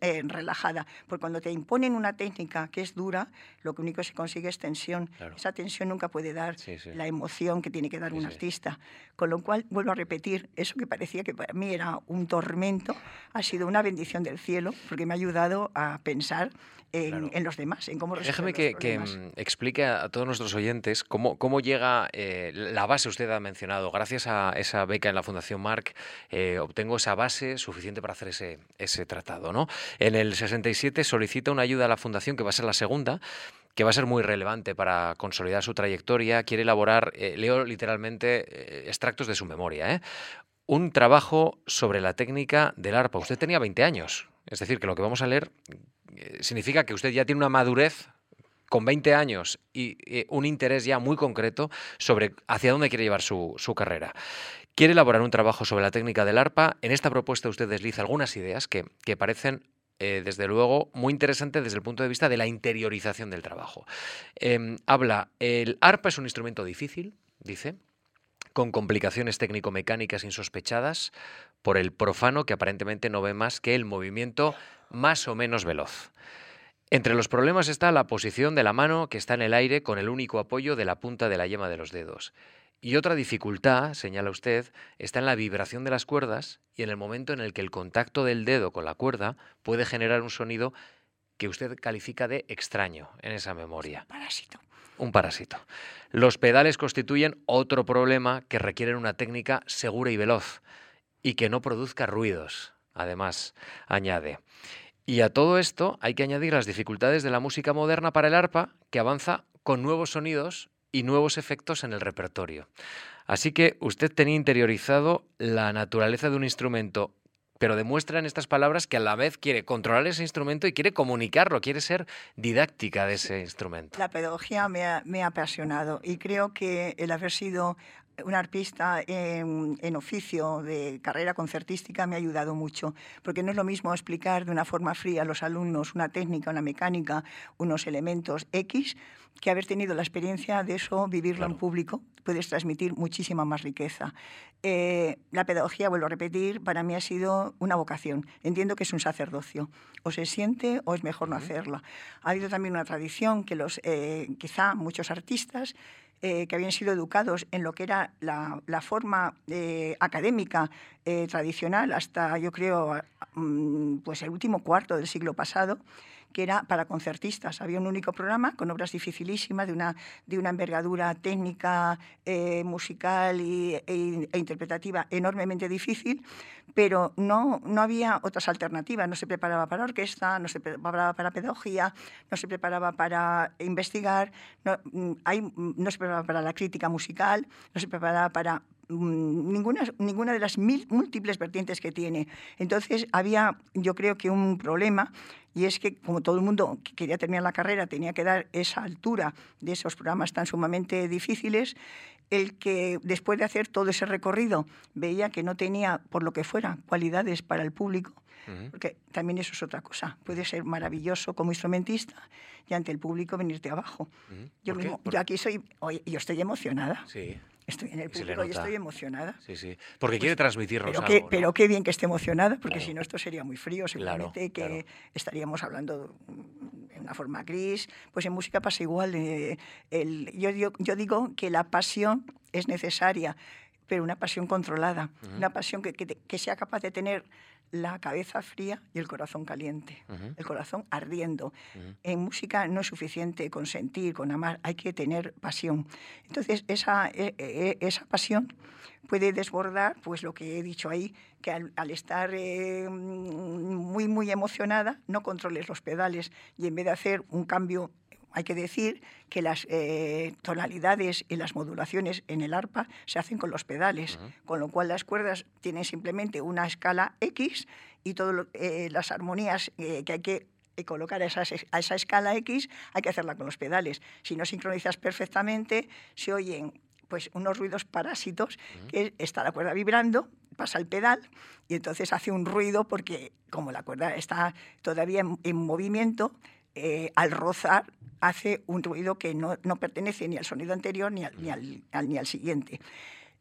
eh, relajada, porque cuando te imponen una técnica que es dura, lo único que se consigue es tensión. Esa tensión nunca puede dar la emoción que tiene que dar un artista. Con lo cual, vuelvo a repetir, eso que parecía que para mí era un tormento, ha sido una bendición del cielo, porque me ha ayudado a pensar en, los demás, en cómo Déjame que, que mm, explique a, todos nuestros oyentes cómo, cómo llega eh, la base, usted ha mencionado, gracias a esa beca en la Fundación Marc, eh, obtengo esa base suficiente para hacer ese, ese tratado. ¿no? En el 67 solicita una ayuda a la Fundación, que va a ser la segunda, que va a ser muy relevante para consolidar su trayectoria. Quiere elaborar, eh, leo literalmente extractos de su memoria, un trabajo sobre la técnica del arpa. Usted tenía 20 años. Es decir, que lo que vamos a leer significa que usted ya tiene una madurez con 20 años y eh, un interés ya muy concreto sobre hacia dónde quiere llevar su, carrera. Quiere elaborar un trabajo sobre la técnica del arpa. En esta propuesta usted desliza algunas ideas que, parecen eh, desde luego, muy interesantes desde el punto de vista de la interiorización del trabajo. Em, habla, el arpa es un instrumento difícil, dice, con complicaciones técnico-mecánicas insospechadas por el profano que aparentemente no ve más que el movimiento más o menos veloz. Entre los problemas está la posición de la mano que está en el aire con el único apoyo de la punta de la yema de los dedos. Y otra dificultad, señala usted, está en la vibración de las cuerdas y en el momento en el que el contacto del dedo con la cuerda puede generar un sonido que usted califica de extraño en esa memoria. Parásito. Un parásito. Los pedales constituyen otro problema que requieren una técnica segura y veloz y que no produzca ruidos, además, añade. Y a todo esto hay que añadir las dificultades de la música moderna para el arpa, que avanza con nuevos sonidos y nuevos efectos en el repertorio. Así que usted tenía interiorizado la naturaleza de un instrumento, pero demuestra en estas palabras que a la vez quiere controlar ese instrumento y quiere comunicarlo, quiere ser didáctica de ese instrumento. La pedagogía me ha, me ha apasionado y creo que el haber sido un arpista en, en, oficio de carrera concertística me ha ayudado mucho, porque no es lo mismo explicar de una forma fría a los alumnos una técnica, una mecánica, unos elementos X, que haber tenido la experiencia de eso, vivirlo claro. en público, puedes transmitir muchísima más riqueza. Eh, la pedagogía, vuelvo a repetir, para mí ha sido una vocación. Entiendo que es un sacerdocio. O se siente o es mejor no hacerla. Ha habido también una tradición que los, eh, quizá muchos artistas eh, que habían sido educados en lo que era la, la forma eh, académica eh, tradicional hasta, yo creo, mm, pues el último cuarto del siglo pasado, que era para concertistas. Había un único programa con obras dificilísimas, de una, de una envergadura técnica, eh, musical y, e, e, interpretativa enormemente difícil, pero no, no había otras alternativas. No se preparaba para orquesta, no se preparaba para pedagogía, no se preparaba para investigar, no, mm, mm, no se preparaba para la crítica musical, no se preparaba para ninguna, ninguna de las mil, múltiples vertientes que tiene. Entonces había, yo creo que un problema y es que como todo el mundo que quería terminar la carrera tenía que dar esa altura de esos programas tan sumamente difíciles, el que después de hacer todo ese recorrido veía que no tenía, por lo que fuera, cualidades para el público, uh -huh. porque también eso es otra cosa. Puede ser maravilloso como instrumentista y ante el público venirte abajo. Uh -huh. yo, mismo, yo aquí soy, yo estoy emocionada. Sí. Estoy en el público y estoy emocionada. Sí, sí. Porque pues, quiere transmitirnos pero algo. ¿no? Pero qué bien que esté emocionada, porque claro. si no esto sería muy frío. Seguramente claro, que claro. estaríamos hablando en una forma gris. Pues en música pasa igual. Eh, el, yo, yo, yo digo que la pasión es necesaria, pero una pasión controlada, uh -huh. una pasión que, que, que, sea capaz de tener la cabeza fría y el corazón caliente, uh -huh. el corazón ardiendo. Uh -huh. En música no es suficiente con sentir, con amar, hay que tener pasión. Entonces, esa, e, e, esa pasión puede desbordar, pues lo que he dicho ahí, que al, al estar eh, muy, muy emocionada, no controles los pedales y en vez de hacer un cambio hay que decir que las eh, tonalidades y las modulaciones en el arpa se hacen con los pedales, uh -huh. con lo cual las cuerdas tienen simplemente una escala X y todas eh, las armonías eh, que hay que colocar a esa, a esa escala X hay que hacerla con los pedales. Si no sincronizas perfectamente, se oyen pues unos ruidos parásitos, uh -huh. que está la cuerda vibrando, pasa el pedal y entonces hace un ruido porque como la cuerda está todavía en, en movimiento, eh, al rozar hace un ruido que no, no, pertenece ni al sonido anterior ni al, ni al, al ni al siguiente.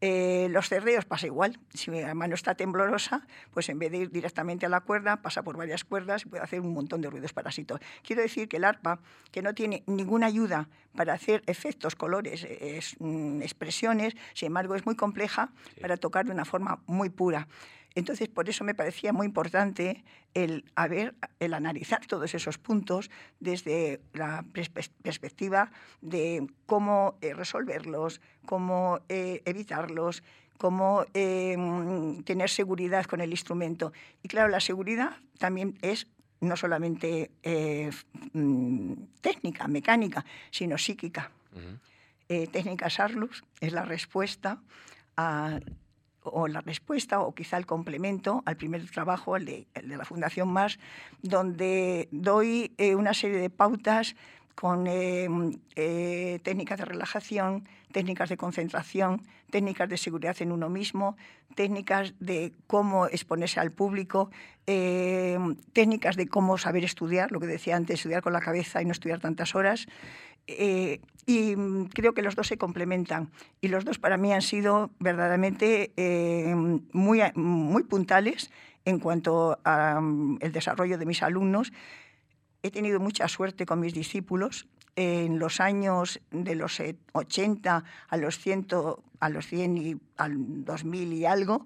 Eh, los cerreos pasa igual. Si la mano está temblorosa, pues en vez de ir directamente a la cuerda, pasa por varias cuerdas y puede hacer un montón de ruidos parásitos. Quiero decir que el arpa, que no tiene ninguna ayuda para hacer efectos, colores, es, mm, expresiones, sin embargo es muy compleja sí. para tocar de una forma muy pura. Entonces, por eso me parecía muy importante el, haber, el analizar todos esos puntos desde la perspectiva de cómo eh, resolverlos, cómo eh, evitarlos, cómo eh, tener seguridad con el instrumento. Y claro, la seguridad también es no solamente mm, técnica, mecánica, sino psíquica. Uh -huh. técnica Sarlus es la respuesta a o la respuesta o quizá el complemento al primer trabajo, el de, la Fundación Más, donde doy eh, una serie de pautas con eh, eh, técnicas de relajación, técnicas de concentración, técnicas de seguridad en uno mismo, técnicas de cómo exponerse al público, técnicas de cómo saber estudiar, lo que decía antes, estudiar con la cabeza y no estudiar tantas horas. Eh, y mm, creo que los dos se complementan. Y los dos para mí han sido verdaderamente eh, muy, muy puntales en cuanto al mm, desarrollo de mis alumnos. He tenido mucha suerte con mis discípulos. En los años de los 80 a los 100, a los 100 y al 2000 y algo,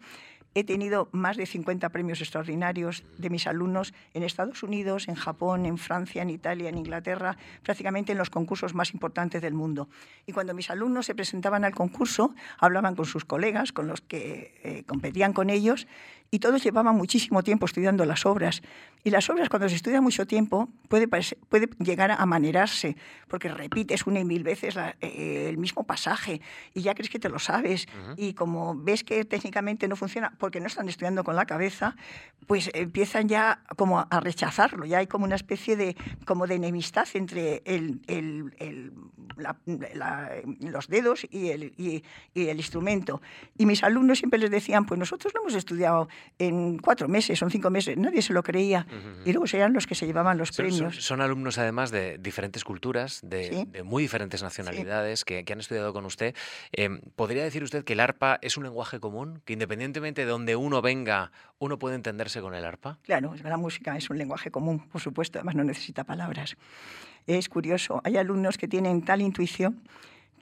he tenido más de 50 premios extraordinarios de mis alumnos en Estados Unidos, en Japón, en Francia, en Italia, en Inglaterra, prácticamente en los concursos más importantes del mundo. Y cuando mis alumnos se presentaban al concurso, hablaban con sus colegas, con los que eh, competían con ellos, y todos llevaban muchísimo tiempo estudiando las obras. Y las obras, cuando se estudia mucho tiempo, puede, puede llegar a manerarse, porque repites una y mil veces eh, el mismo pasaje y ya crees que te lo sabes. Y como ves que técnicamente no funciona porque no están estudiando con la cabeza, pues empiezan ya como a rechazarlo. Ya hay como una especie de, como de enemistad entre el, el, los dedos y el, y el instrumento. Y mis alumnos siempre les decían, pues nosotros no hemos estudiado en cuatro meses o cinco meses, nadie se lo creía. Y luego serían los que se llevaban los premios. Son, alumnos además de diferentes culturas, de, muy diferentes nacionalidades que, han estudiado con usted. Em, ¿Podría decir usted que el arpa es un lenguaje común? ¿Que independientemente de donde uno venga, uno puede entenderse con el arpa? Claro, la música es un lenguaje común, por supuesto, además no necesita palabras. Es curioso, hay alumnos que tienen tal intuición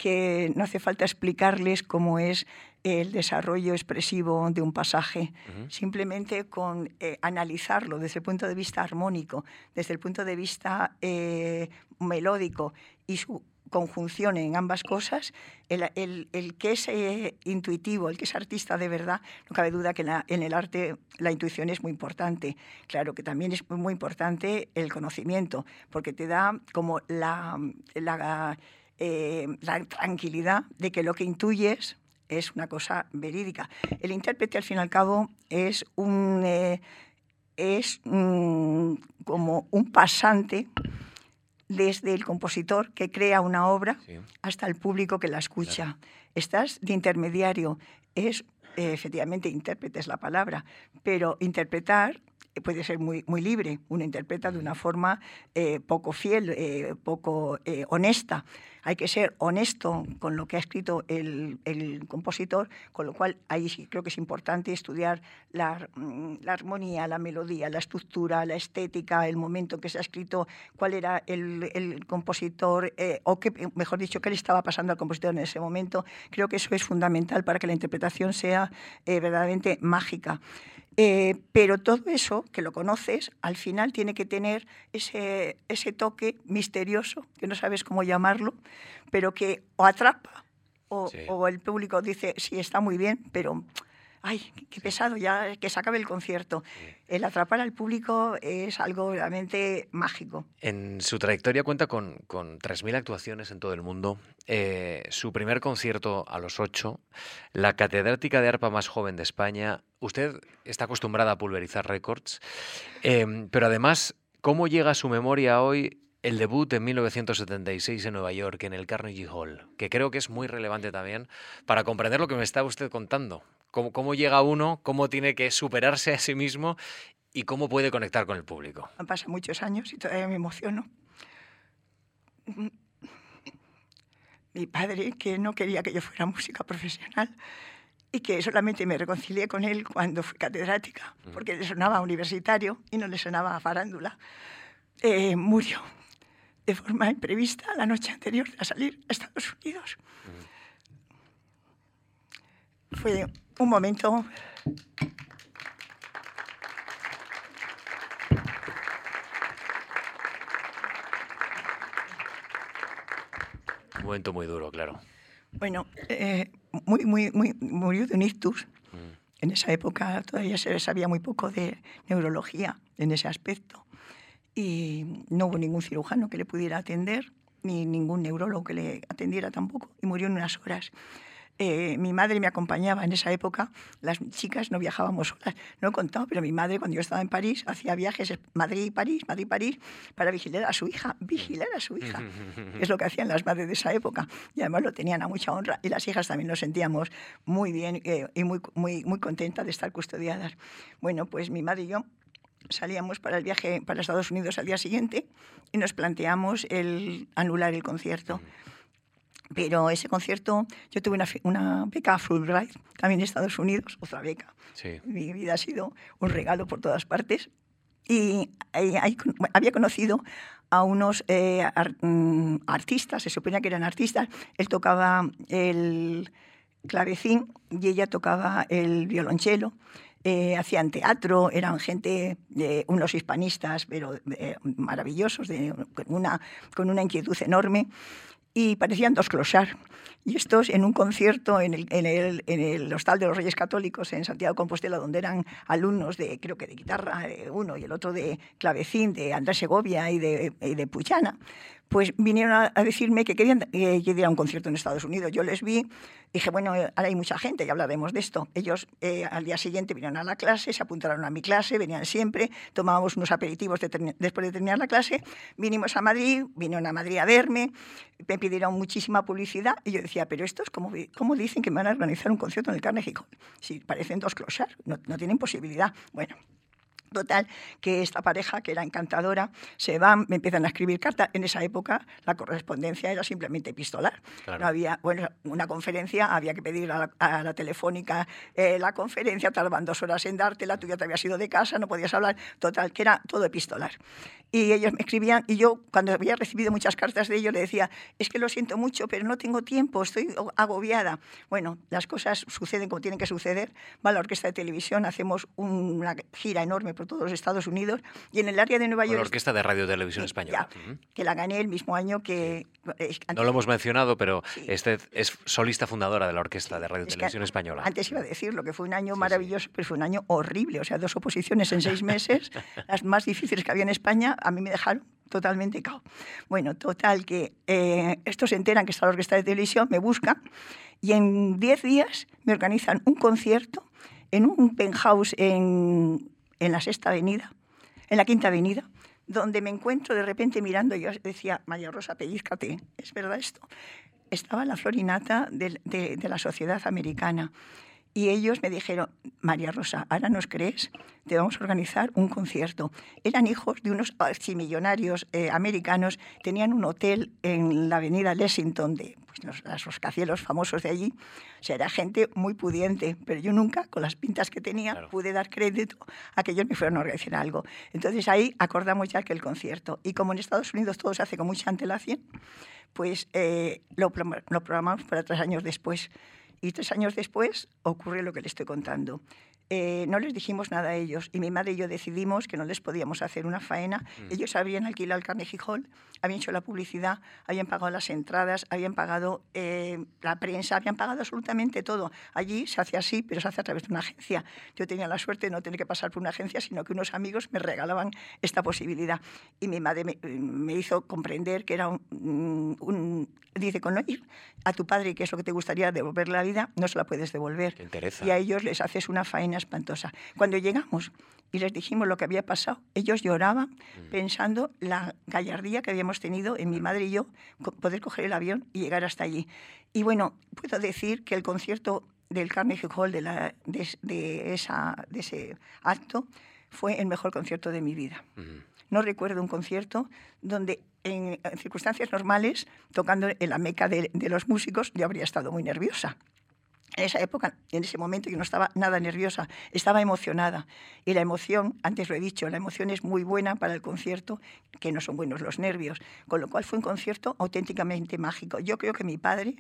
que no hace falta explicarles cómo es el desarrollo expresivo de un pasaje, simplemente con eh, analizarlo desde el punto de vista armónico, desde el punto de vista eh, melódico y su conjunción en ambas cosas, el, que es eh, intuitivo, el que es artista de verdad, no cabe duda que en el arte la intuición es muy importante. Claro que también es muy importante el conocimiento, porque te da como la, la tranquilidad de que lo que intuyes es una cosa verídica. El intérprete, al fin y al cabo, es un... Eh, es como un pasante desde el compositor que crea una obra hasta el público que la escucha. Estás de intermediario. Es, efectivamente, intérprete es la palabra, pero interpretar puede ser muy, muy libre. Uno interpreta de una forma eh, poco fiel, eh, poco eh, honesta. Hay que ser honesto con lo que ha escrito el, compositor, con lo cual ahí creo que es importante estudiar la, mm, la, armonía, la melodía, la estructura, la estética, el momento que se ha escrito, cuál era el, compositor, o qué, mejor dicho, qué le estaba pasando al compositor en ese momento. Creo que eso es fundamental para que la interpretación sea verdaderamente mágica. Eh, pero todo eso, que lo conoces, al final tiene que tener ese toque misterioso, que no sabes cómo llamarlo, pero que o atrapa o, o el público dice, sí, está muy bien, pero ay, qué pesado, ya que se acabe el concierto. El atrapar al público es algo realmente mágico. En su trayectoria cuenta con, con 3.000 actuaciones en todo el mundo. Eh, su primer concierto a los 8, la catedrática de arpa más joven de España. Usted está acostumbrada a pulverizar récords, em, pero además, ¿cómo llega a su memoria hoy el debut en 1976 en Nueva York, en el Carnegie Hall, que creo que es muy relevante también para comprender lo que me está usted contando cómo, llega uno, cómo tiene que superarse a sí mismo y cómo puede conectar con el público. Han pasado muchos años y todavía me emociono. Mi padre, que no quería que yo fuera música profesional y que solamente me reconcilié con él cuando fui catedrática, porque le sonaba universitario y no le sonaba a farándula, eh, murió de forma imprevista la noche anterior a salir a Estados Unidos. Fue un momento. Un momento muy duro, claro. Bueno, eh, muy, muy, muy, murió de un ictus. Mm. En esa época todavía se sabía muy poco de neurología en ese aspecto. Y no hubo ningún cirujano que le pudiera atender, ni ningún neurólogo que le atendiera tampoco. Y murió en unas horas. Eh, mi madre me acompañaba en esa época, las chicas no viajábamos solas, no he contado, pero mi madre cuando yo estaba en París hacía viajes Madrid-París, Madrid-París, para vigilar a su hija, vigilar a su hija. es lo que hacían las madres de esa época y además lo tenían a mucha honra y las hijas también nos sentíamos muy bien eh, y muy, muy, muy contentas de estar custodiadas. Bueno, pues mi madre y yo salíamos para el viaje para Estados Unidos al día siguiente y nos planteamos el anular el concierto Pero ese concierto, yo tuve una, una beca Fulbright, también en Estados Unidos, otra beca. Sí. Mi vida ha sido un regalo por todas partes. Y ahí- ahí con- había conocido a unos eh, ar- mm, artistas, se suponía que eran artistas. Él tocaba el clavecín y ella tocaba el violonchelo. Eh, hacían teatro, eran gente, de unos hispanistas, pero eh, maravillosos, con, una, con una inquietud enorme y parecían dos clochars. Y estos en un concierto en el, en, el, en el Hostal de los Reyes Católicos en Santiago de Compostela, donde eran alumnos de, creo que de guitarra, eh, uno y el otro de clavecín, de Andrés Segovia y de, y de Puchana, pues vinieron a, decirme que querían eh, que diera un concierto en Estados Unidos. Yo les vi, dije, bueno, eh, ahora hay mucha gente, ya hablaremos de esto. Ellos eh, al día siguiente vinieron a la clase, se apuntaron a mi clase, venían siempre, tomábamos unos aperitivos después de terminar la clase, vinimos a Madrid, vinieron a Madrid a verme, me pidieron muchísima publicidad y yo decía, pero estos, ¿cómo, cómo dicen que me van a organizar un concierto en el Carnegie? Si parecen dos clochars, no, no tienen posibilidad. Bueno, Total, que esta pareja, que era encantadora, se van, me empiezan a escribir cartas. En esa época la correspondencia era simplemente epistolar. Claro. No había, bueno, una conferencia, había que pedir a la, a la telefónica eh, la conferencia, tardaban dos horas en dártela, tú ya te habías ido de casa, no podías hablar. Total, que era todo epistolar. Y ellos me escribían, y yo, cuando había recibido muchas cartas de ellos, le decía, es que lo siento mucho, pero no tengo tiempo, estoy agobiada. Bueno, las cosas suceden como tienen que suceder. Va a la orquesta de televisión, hacemos una gira enorme por todos los Estados Unidos, y en el área de Nueva Con la York... Orquesta de Radio Televisión Sí, Española. ya, Ujú. que la gané el mismo año que... es- No lo hemos mencionado, pero Sí. este es solista fundadora de la Orquesta de Radio Es que Televisión Española. Antes iba a decirlo, que fue un año Sí, sí. maravilloso, pero fue un año horrible. O sea, dos oposiciones en seis meses, las más difíciles que había en España, a mí me dejaron totalmente cao. Bueno, total, que eh, estos se enteran que está la orquesta de televisión, me buscan y en diez días me organizan un concierto en un penthouse en, en la Sexta Avenida, en la Quinta Avenida, donde me encuentro de repente mirando, yo decía, María Rosa, pellizcate, ¿es verdad esto? Estaba la florinata de, de- de la sociedad americana. Y ellos me dijeron, María Rosa, ahora nos crees, te vamos a organizar un concierto. Eran hijos de unos archimillonarios eh, americanos, tenían un hotel en la avenida Lexington, de pues, los, los rascacielos famosos de allí. O sea, era gente muy pudiente, pero yo nunca, con las pintas que tenía, Claro. pude dar crédito a que ellos me fueron a organizar algo. Entonces ahí acordamos ya que el concierto. Y como en Estados Unidos todo se hace con mucha antelación, pues eh, lo, lo programamos para tres años después. Y tres años después ocurre lo que le estoy contando. Eh, no les dijimos nada a ellos y mi madre y yo decidimos que no les podíamos hacer una faena. Ellos habían alquilado el Carnegie Hall, habían hecho la publicidad, habían pagado las entradas, habían pagado eh, la prensa, habían pagado absolutamente todo. Allí se hace así, pero se hace a través de una agencia. Yo tenía la suerte de no tener que pasar por una agencia, sino que unos amigos me regalaban esta posibilidad. Y mi madre me, me hizo comprender que era un, un- Dice, con no ir a tu padre, que es lo que te gustaría devolver la vida, no se la puedes devolver. Y a ellos les haces una faena espantosa. Cuando llegamos y les dijimos lo que había pasado, ellos lloraban Mm. pensando la gallardía que habíamos tenido en mi madre y yo, poder coger el avión y llegar hasta allí. Y bueno, puedo decir que el concierto del Carnegie Hall de, la- de es- de esa, de ese acto fue el mejor concierto de mi vida. No recuerdo un concierto donde en, en circunstancias normales, tocando en la meca de, de los músicos, yo habría estado muy nerviosa. En esa época, en ese momento, yo no estaba nada nerviosa, estaba emocionada. Y la emoción, antes lo he dicho, la emoción es muy buena para el concierto, que no son buenos los nervios. Con lo cual fue un concierto auténticamente mágico. Yo creo que mi padre,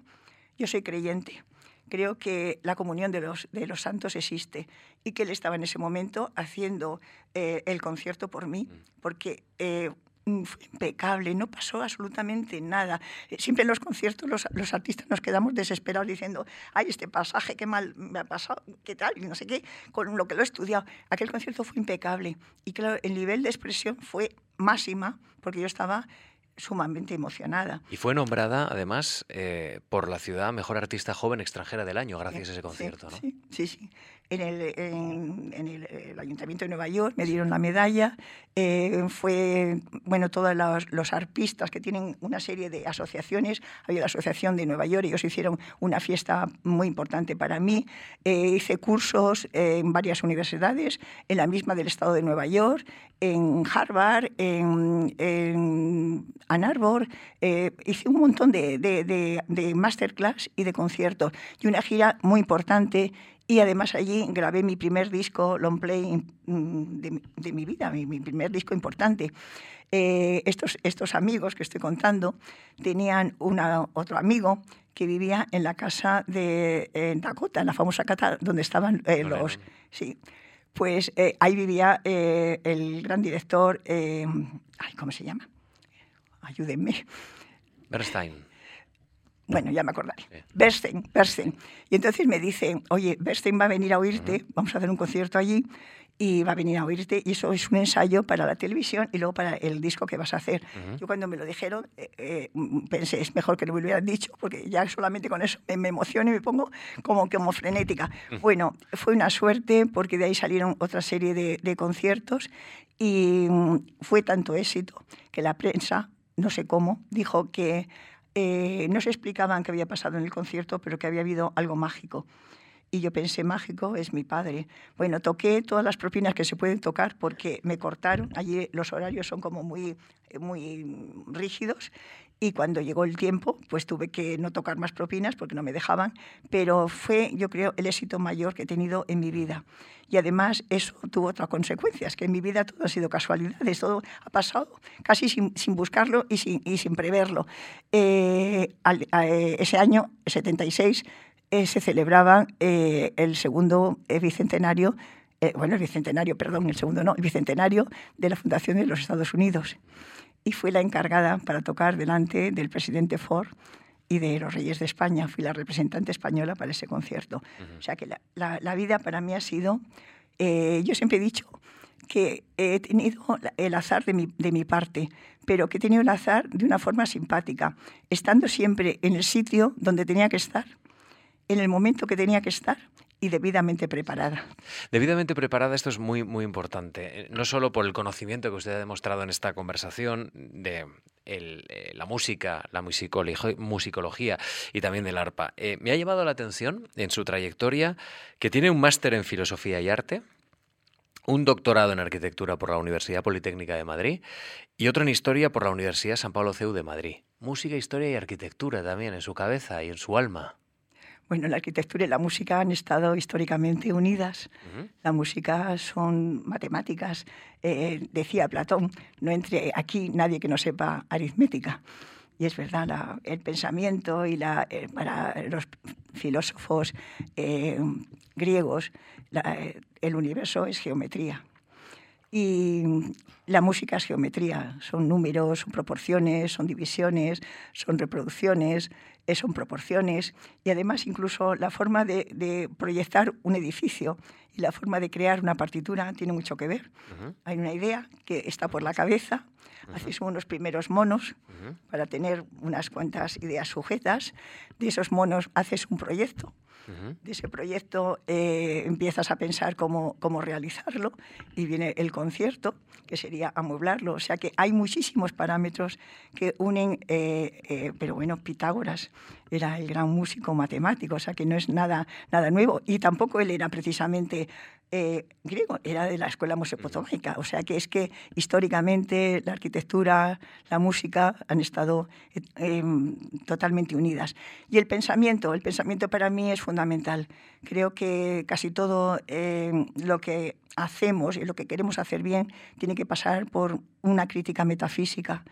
yo soy creyente, creo que la comunión de los, de los santos existe y que él estaba en ese momento haciendo eh, el concierto por mí, porque eh, mm, fue impecable, no pasó absolutamente nada. Eh, Siempre en los conciertos los, los artistas nos quedamos desesperados diciendo, ay, este pasaje, qué mal me ha pasado, qué tal, y no sé qué, con lo que lo he estudiado. Aquel concierto fue impecable y claro, el nivel de expresión fue máxima porque yo estaba sumamente emocionada. Y fue nombrada, además, eh, por la ciudad Mejor Artista Joven Extranjera del Año, gracias a ese Sí, concierto, ¿no? Sí, sí, sí. En el, en, el, Ayuntamiento de Nueva York, me dieron la medalla. Eh, fue, bueno, todos los, los, arpistas que tienen una serie de asociaciones, había la Asociación de Nueva York, ellos hicieron una fiesta muy importante para mí. Eh, hice cursos en varias universidades, en la misma del Estado de Nueva York, en Harvard, en, en Ann Arbor. Eh, hice un montón de, de, de, de masterclass y de conciertos y una gira muy importante y además allí grabé mi primer disco long play mm, de, mi vida, mi, primer disco importante. Eh, estos, estos amigos que estoy contando tenían una, otro amigo que vivía en la casa de Dakota, en la famosa casa donde estaban eh, los... Sí, pues eh, ahí vivía el gran director, ay, ¿cómo se llama? Ayúdenme. Bernstein. Bueno, ya me acordaré. Bernstein, Bernstein. Y entonces me dice, oye, Bernstein va a venir a oírte, vamos a hacer un concierto allí y va a venir a oírte y eso es un ensayo para la televisión y luego para el disco que vas a hacer. Yo cuando me lo dijeron eh, eh, pensé, es mejor que lo hubieran dicho porque ya solamente con eso me, emociono y me pongo como, como frenética. Bueno, fue una suerte porque de ahí salieron otra serie de, de conciertos y mm, fue tanto éxito que la prensa, no sé cómo, dijo que eh, no se explicaban qué había pasado en el concierto, pero que había habido algo mágico. Y yo pensé, mágico es mi padre. Bueno, toqué todas las propinas que se pueden tocar porque me cortaron. Allí los horarios son como muy, muy rígidos y cuando llegó el tiempo, pues tuve que no tocar más propinas porque no me dejaban, pero fue, yo creo, el éxito mayor que he tenido en mi vida. Y además eso tuvo otras consecuencias, que en mi vida todo ha sido casualidades, todo ha pasado casi sin, sin buscarlo y sin, y sin preverlo. Eh, eh, ese año, 76, eh, se celebraba el segundo bicentenario bueno, el bicentenario, perdón, el segundo no, el bicentenario de la Fundación de los Estados Unidos y fui la encargada para tocar delante del presidente Ford y de los Reyes de España. Fui la representante española para ese concierto. O sea que la, la, vida para mí ha sido, eh, yo siempre he dicho que he tenido el azar de mi, de mi parte, pero que he tenido el azar de una forma simpática, estando siempre en el sitio donde tenía que estar, en el momento que tenía que estar y debidamente preparada. Debidamente preparada, esto es muy, muy importante. Eh, no solo por el conocimiento que usted ha demostrado en esta conversación de eh, la música, la musicología y también del arpa. Eh, me ha llamado la atención en su trayectoria que tiene un máster en filosofía y arte, un doctorado en arquitectura por la Universidad Politécnica de Madrid y otro en historia por la Universidad San Pablo CEU de Madrid. Música, historia y arquitectura también en su cabeza y en su alma. Bueno, la arquitectura y la música han estado históricamente unidas. La música son matemáticas. Eh, decía Platón, no entre aquí nadie que no sepa aritmética. Y es verdad, el pensamiento y la, eh, para los filósofos eh, griegos, el universo es geometría. Y la música es geometría, son números, son proporciones, son divisiones, son reproducciones, son proporciones y además incluso la forma de, proyectar un edificio y la forma de crear una partitura tiene mucho que ver. Hay una idea que está por la cabeza, haces unos primeros monos para tener unas cuantas ideas sujetas, de esos monos haces un proyecto de ese proyecto eh, empiezas a pensar cómo, cómo realizarlo y viene el concierto, que sería amueblarlo. O sea que hay muchísimos parámetros que unen, eh, eh, pero bueno, Pitágoras era el gran músico matemático, o sea que no es nada, nada nuevo. Y tampoco él era precisamente eh, griego, era de la escuela mesopotámica. O sea que es que históricamente la arquitectura, la música han estado eh, em, totalmente unidas. Y el pensamiento, el pensamiento para mí es fundamental. Creo que casi todo em, lo que hacemos y lo que queremos hacer bien tiene que pasar por una crítica metafísica.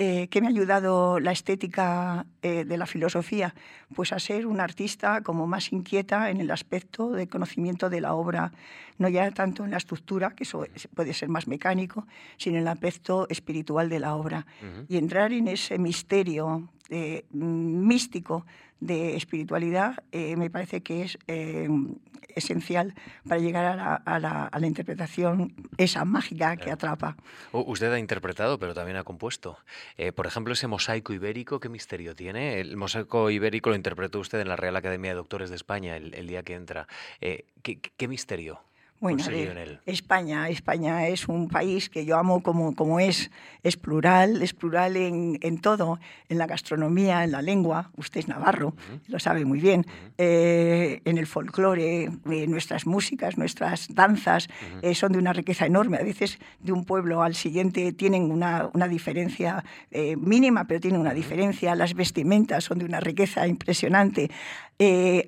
Eh, ¿Qué me ha ayudado la estética eh, de la filosofía? Pues a ser una artista como más inquieta en el aspecto de conocimiento de la obra, no ya tanto en la estructura, que eso puede ser más mecánico, sino en el aspecto espiritual de la obra. Y entrar en ese misterio eh, místico de espiritualidad me parece que es esencial para llegar a la, interpretación esa mágica que atrapa. Usted ha interpretado, pero también ha compuesto. Eh, por ejemplo, ese mosaico ibérico, ¿qué misterio tiene? El mosaico ibérico lo interpretó usted en la Real Academia de Doctores de España el, día que entra. Eh, ¿qué, misterio? Bueno, España, España es un país que yo amo como, como es, es plural, es plural en, en todo, en la gastronomía, en la lengua, usted es navarro, lo sabe muy bien, eh, en el folclore, eh, nuestras músicas, nuestras danzas eh, son de una riqueza enorme, a veces de un pueblo al siguiente tienen una, una diferencia mínima, pero tienen una diferencia, las vestimentas son de una riqueza impresionante.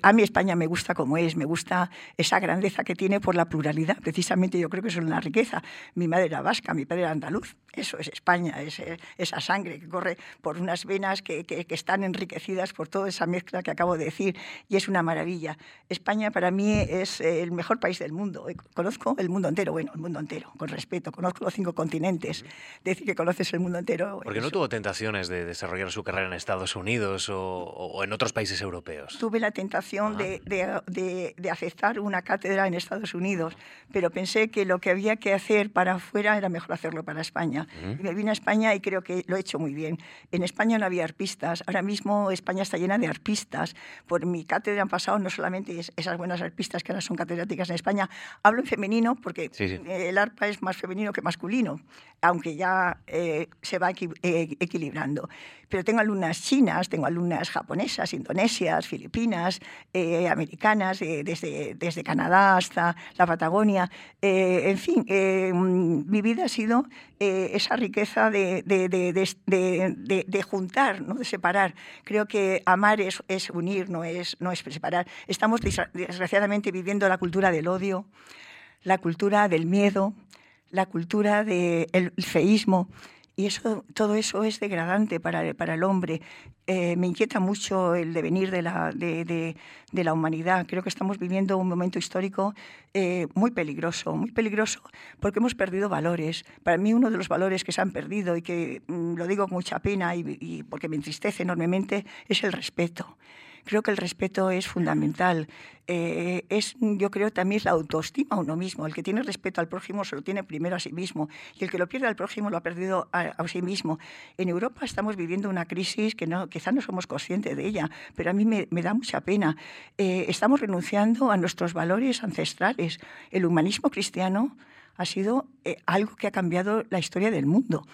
A mí España me gusta como es, me gusta esa grandeza que tiene por la pluralidad Precisamente yo creo que eso es una riqueza. Mi madre era vasca, mi padre era andaluz. Eso es España, es, esa sangre que corre por unas venas que, que, están enriquecidas por toda esa mezcla que acabo de decir y es una maravilla. España para mí es el mejor país del mundo. Eh, conozco el mundo entero, bueno, el mundo entero, con respeto. Conozco los cinco continentes. Decir que conoces el mundo entero. Porque no tuvo tentaciones de desarrollar su carrera en Estados Unidos o, en otros países europeos. Tuve la tentación de, de, de aceptar una cátedra en Estados Unidos pero pensé que lo que había que hacer para afuera era mejor hacerlo para España. Y me vine a España y creo que lo he hecho muy bien. En España no había arpistas, ahora mismo España está llena de arpistas. Por mi cátedra han pasado no solamente esas buenas arpistas que ahora son catedráticas en España, hablo en femenino porque el arpa es más femenino que masculino, aunque ya eh, se va eh, equilibrando. Pero tengo alumnas chinas, tengo alumnas japonesas, indonesias, filipinas, eh, americanas, desde, desde Canadá hasta la Patagonia. Eh, en fin, eh, mi vida ha sido eh, esa riqueza de, de, juntar, ¿no? de separar. Creo que amar es, es, unir, no es, no es separar. Estamos desgraciadamente viviendo la cultura del odio, la cultura del miedo, la cultura del feísmo. Y eso, todo eso es degradante para, para el hombre. Eh, me inquieta mucho el devenir de la, de, de, la, humanidad. Creo que estamos viviendo un momento histórico eh, muy peligroso, muy peligroso porque hemos perdido valores. Para mí uno de los valores que se han perdido y que mm, lo digo con mucha pena y, y porque me entristece enormemente es el respeto. Creo que el respeto es fundamental. Eh, es, yo creo, también la autoestima a uno mismo. El que tiene respeto al prójimo se lo tiene primero a sí mismo y el que lo pierde al prójimo lo ha perdido a, sí mismo. En Europa estamos viviendo una crisis que no, quizá no somos conscientes de ella, pero a mí me, da mucha pena. Eh, estamos renunciando a nuestros valores ancestrales. El humanismo cristiano ha sido eh, algo que ha cambiado la historia del mundo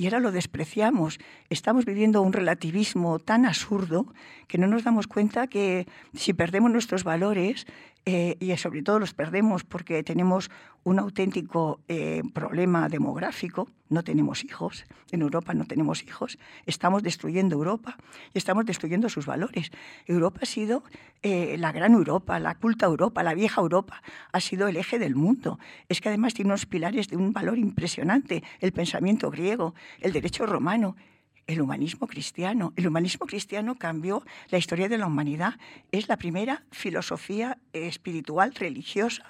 y ahora lo despreciamos. Estamos viviendo un relativismo tan absurdo que no nos damos cuenta que si perdemos nuestros valores, eh, y sobre todo los perdemos porque tenemos un auténtico eh, problema demográfico, no tenemos hijos, en Europa no tenemos hijos, estamos destruyendo Europa y estamos destruyendo sus valores. Europa ha sido eh, la gran Europa, la culta Europa, la vieja Europa, ha sido el eje del mundo. Es que además tiene unos pilares de un valor impresionante, el pensamiento griego, el derecho romano, el humanismo cristiano. El humanismo cristiano cambió la historia de la humanidad. Es la primera filosofía espiritual religiosa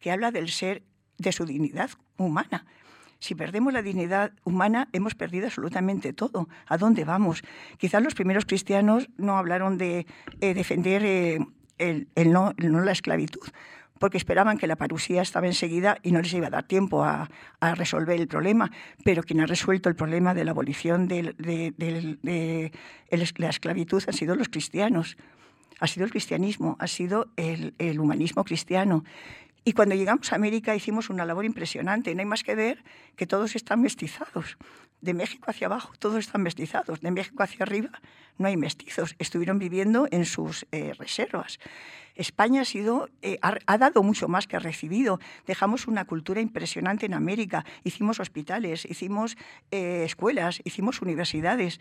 que habla del ser, de su dignidad humana. Si perdemos la dignidad humana, hemos perdido absolutamente todo. ¿A dónde vamos? Quizás los primeros cristianos no hablaron de eh, defender eh, el, no, la esclavitud, porque esperaban que la parusía estaba enseguida y no les iba a dar tiempo a, resolver el problema. Pero quien ha resuelto el problema de la abolición de, la esclavitud han sido los cristianos, ha sido el cristianismo, ha sido el, el humanismo cristiano. Y cuando llegamos a América hicimos una labor impresionante. No hay más que ver que todos están mestizados. De México hacia abajo todos están mestizados. De México hacia arriba no hay mestizos. Estuvieron viviendo en sus eh, reservas. España ha, sido, eh, ha, dado mucho más que ha recibido. Dejamos una cultura impresionante en América. Hicimos hospitales, hicimos eh, escuelas, hicimos universidades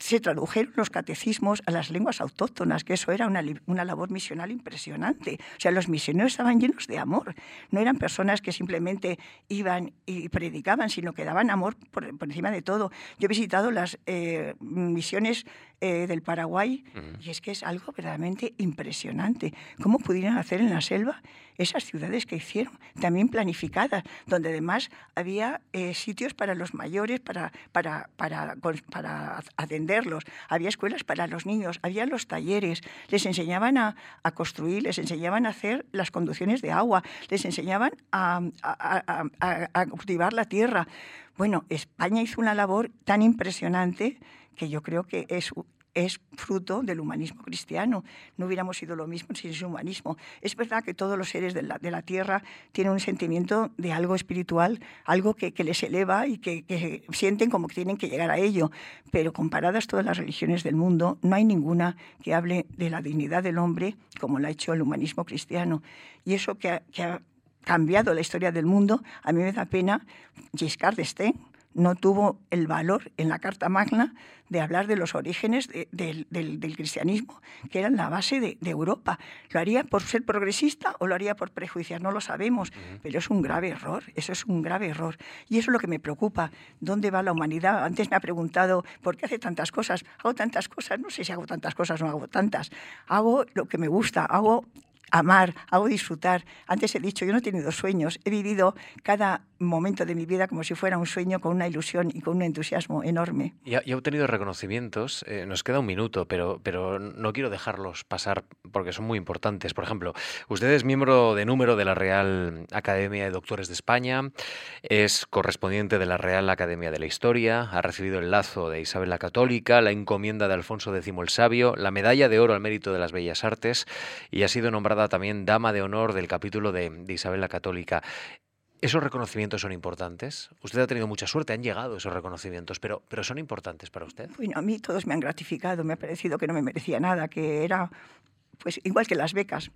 se tradujeron los catecismos a las lenguas autóctonas, que eso era una, una, labor misional impresionante. O sea, los misioneros estaban llenos de amor. No eran personas que simplemente iban y predicaban, sino que daban amor por, encima de todo. Yo he visitado las eh, misiones eh, del Paraguay, y es que es algo verdaderamente impresionante. ¿Cómo pudieron hacer en la selva esas ciudades que hicieron, también planificadas, donde además había eh, sitios para los mayores, para, para, para, para, atenderlos, había escuelas para los niños, había los talleres, les enseñaban a, a construir, les enseñaban a hacer las conducciones de agua, les enseñaban a, a, a cultivar la tierra. Bueno, España hizo una labor tan impresionante que yo creo que es, es fruto del humanismo cristiano. No hubiéramos sido lo mismo sin ese humanismo. Es verdad que todos los seres de la, de la tierra tienen un sentimiento de algo espiritual, algo que, que les eleva y que, que, sienten como que tienen que llegar a ello, pero comparadas todas las religiones del mundo, no hay ninguna que hable de la dignidad del hombre como lo ha hecho el humanismo cristiano. Y eso que ha, que ha cambiado la historia del mundo, a mí me da pena Giscard d'Estaing no tuvo el valor en la Carta Magna de hablar de los orígenes del, cristianismo, que eran la base de, Europa. ¿Lo haría por ser progresista o lo haría por prejuicios? No lo sabemos, pero es un grave error, eso es un grave error. Y eso es lo que me preocupa, ¿dónde va la humanidad? Antes me ha preguntado, ¿por qué hace tantas cosas? Hago tantas cosas, no sé si hago tantas cosas o no hago tantas. Hago lo que me gusta, hago amar, hago disfrutar. Antes he dicho, yo no he tenido sueños, he vivido cada momento de mi vida como si fuera un sueño con una ilusión y con un entusiasmo enorme. Y ha, obtenido reconocimientos, eh, nos queda un minuto, pero, pero no quiero dejarlos pasar porque son muy importantes. Por ejemplo, usted es miembro de número de la Real Academia de Doctores de España, es correspondiente de la Real Academia de la Historia, ha recibido el lazo de Isabel la Católica, la encomienda de Alfonso X el Sabio, la medalla de oro al mérito de las bellas artes y ha sido nombrada también dama de honor del capítulo de, Isabel la Católica. ¿Esos reconocimientos son importantes? Usted ha tenido mucha suerte, han llegado esos reconocimientos, pero, pero ¿son importantes para usted? Bueno, a mí todos me han gratificado, me ha parecido que no me merecía nada, que era pues igual que las becas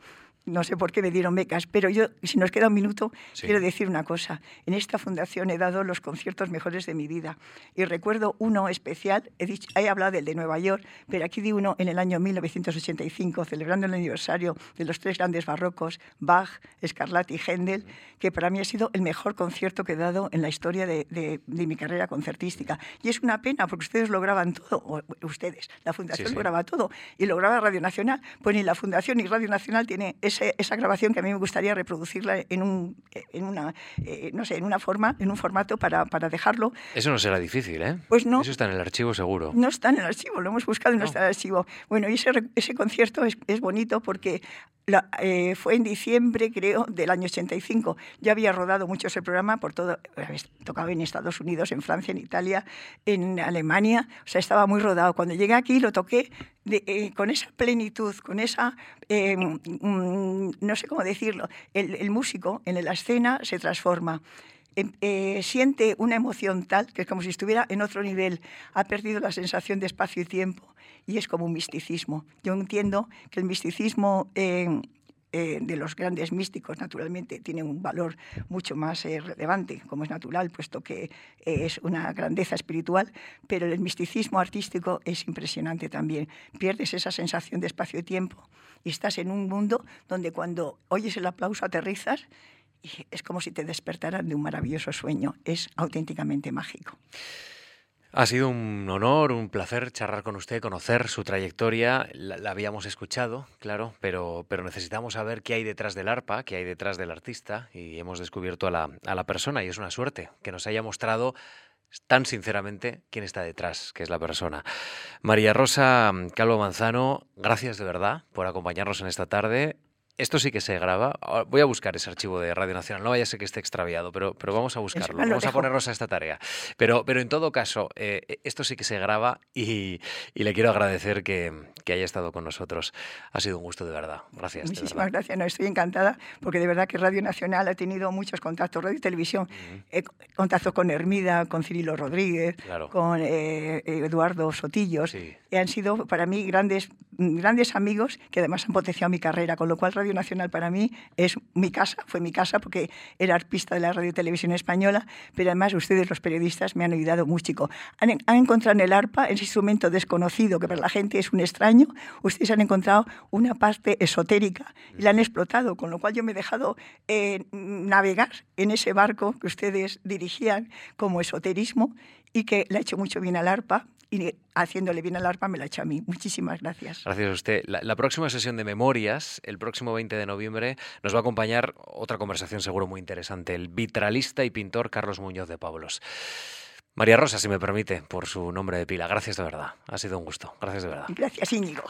no sé por qué me dieron becas, pero yo, si nos queda un minuto, quiero decir una cosa. En esta fundación he dado los conciertos mejores de mi vida y recuerdo uno especial, he, dicho, he hablado del de Nueva York, pero aquí di uno en el año 1985, celebrando el aniversario de los tres grandes barrocos, Bach, Scarlatti y Händel, que para mí ha sido el mejor concierto que he dado en la historia de, de, mi carrera concertística. Y es una pena porque ustedes lo graban todo, ustedes, la fundación lo graba todo, y lo graba Radio Nacional, pues ni la fundación ni Radio Nacional tiene esa grabación que a mí me gustaría reproducirla en, un, en, una, eh, no sé, en una forma, en un formato para, para, dejarlo. Eso no será difícil, ¿eh? Pues no. Eso está en el archivo seguro. No está en el archivo, lo hemos buscado y no, está en el archivo. Bueno, y ese, ese concierto es, es bonito porque eh, fue en diciembre, creo, del año 85. Ya había rodado mucho ese programa por todo, tocaba en Estados Unidos, en Francia, en Italia, en Alemania, o sea, estaba muy rodado. Cuando llegué aquí lo toqué eh, con esa plenitud, con esa, eh, mm, no sé cómo decirlo, el, músico en la escena se transforma. Em, siente una emoción tal que es como si estuviera en otro nivel, ha perdido la sensación de espacio y tiempo y es como un misticismo. Yo entiendo que el misticismo eh, eh, de los grandes místicos, naturalmente, tiene un valor mucho más eh, relevante, como es natural, puesto que es una grandeza espiritual, pero el misticismo artístico es impresionante también. Pierdes esa sensación de espacio y tiempo y estás en un mundo donde cuando oyes el aplauso aterrizas y es como si te despertaran de un maravilloso sueño. Es auténticamente mágico. Ha sido un honor, un placer charlar con usted, conocer su trayectoria. La, habíamos escuchado, claro, pero, pero necesitamos saber qué hay detrás del arpa, qué hay detrás del artista y hemos descubierto a la, a la persona y es una suerte que nos haya mostrado tan sinceramente quién está detrás, que es la persona. María Rosa Calvo Manzano, gracias de verdad por acompañarnos en esta tarde. Esto sí que se graba. Ah, voy a buscar ese archivo de Radio Nacional. No vaya a ser que esté extraviado, pero, pero vamos a buscarlo. Vamos a ponernos a esta tarea. Pero, pero en todo caso, eh, esto sí que se graba y, y le quiero agradecer que, que, haya estado con nosotros. Ha sido un gusto de verdad. Gracias. Muchísimas gracias. No, estoy encantada porque de verdad que Radio Nacional ha tenido muchos contactos, radio y televisión. contactos con Hermida, con Cirilo Rodríguez, con eh, Eduardo Sotillos. Sí. Han sido para mí grandes, grandes amigos que además han potenciado mi carrera, con lo cual Radio Nacional para mí es mi casa, fue mi casa porque era arpista de la radio y televisión española, pero además ustedes los periodistas me han ayudado mucho. Han, han encontrado en el arpa ese instrumento desconocido que para la gente es un extraño, ustedes han encontrado una parte esotérica y la han explotado, con lo cual yo me he dejado eh, navegar en ese barco que ustedes dirigían como esoterismo y que le ha hecho mucho bien al arpa y haciéndole bien al arpa me la ha hecho a mí. Muchísimas gracias. Gracias a usted. La, próxima sesión de Memorias, el próximo 20 de noviembre, nos va a acompañar otra conversación seguro muy interesante, el vitralista y pintor Carlos Muñoz de Pablos. María Rosa, si me permite, por su nombre de pila. Gracias de verdad. Ha sido un gusto. Gracias de verdad. Gracias, Íñigo.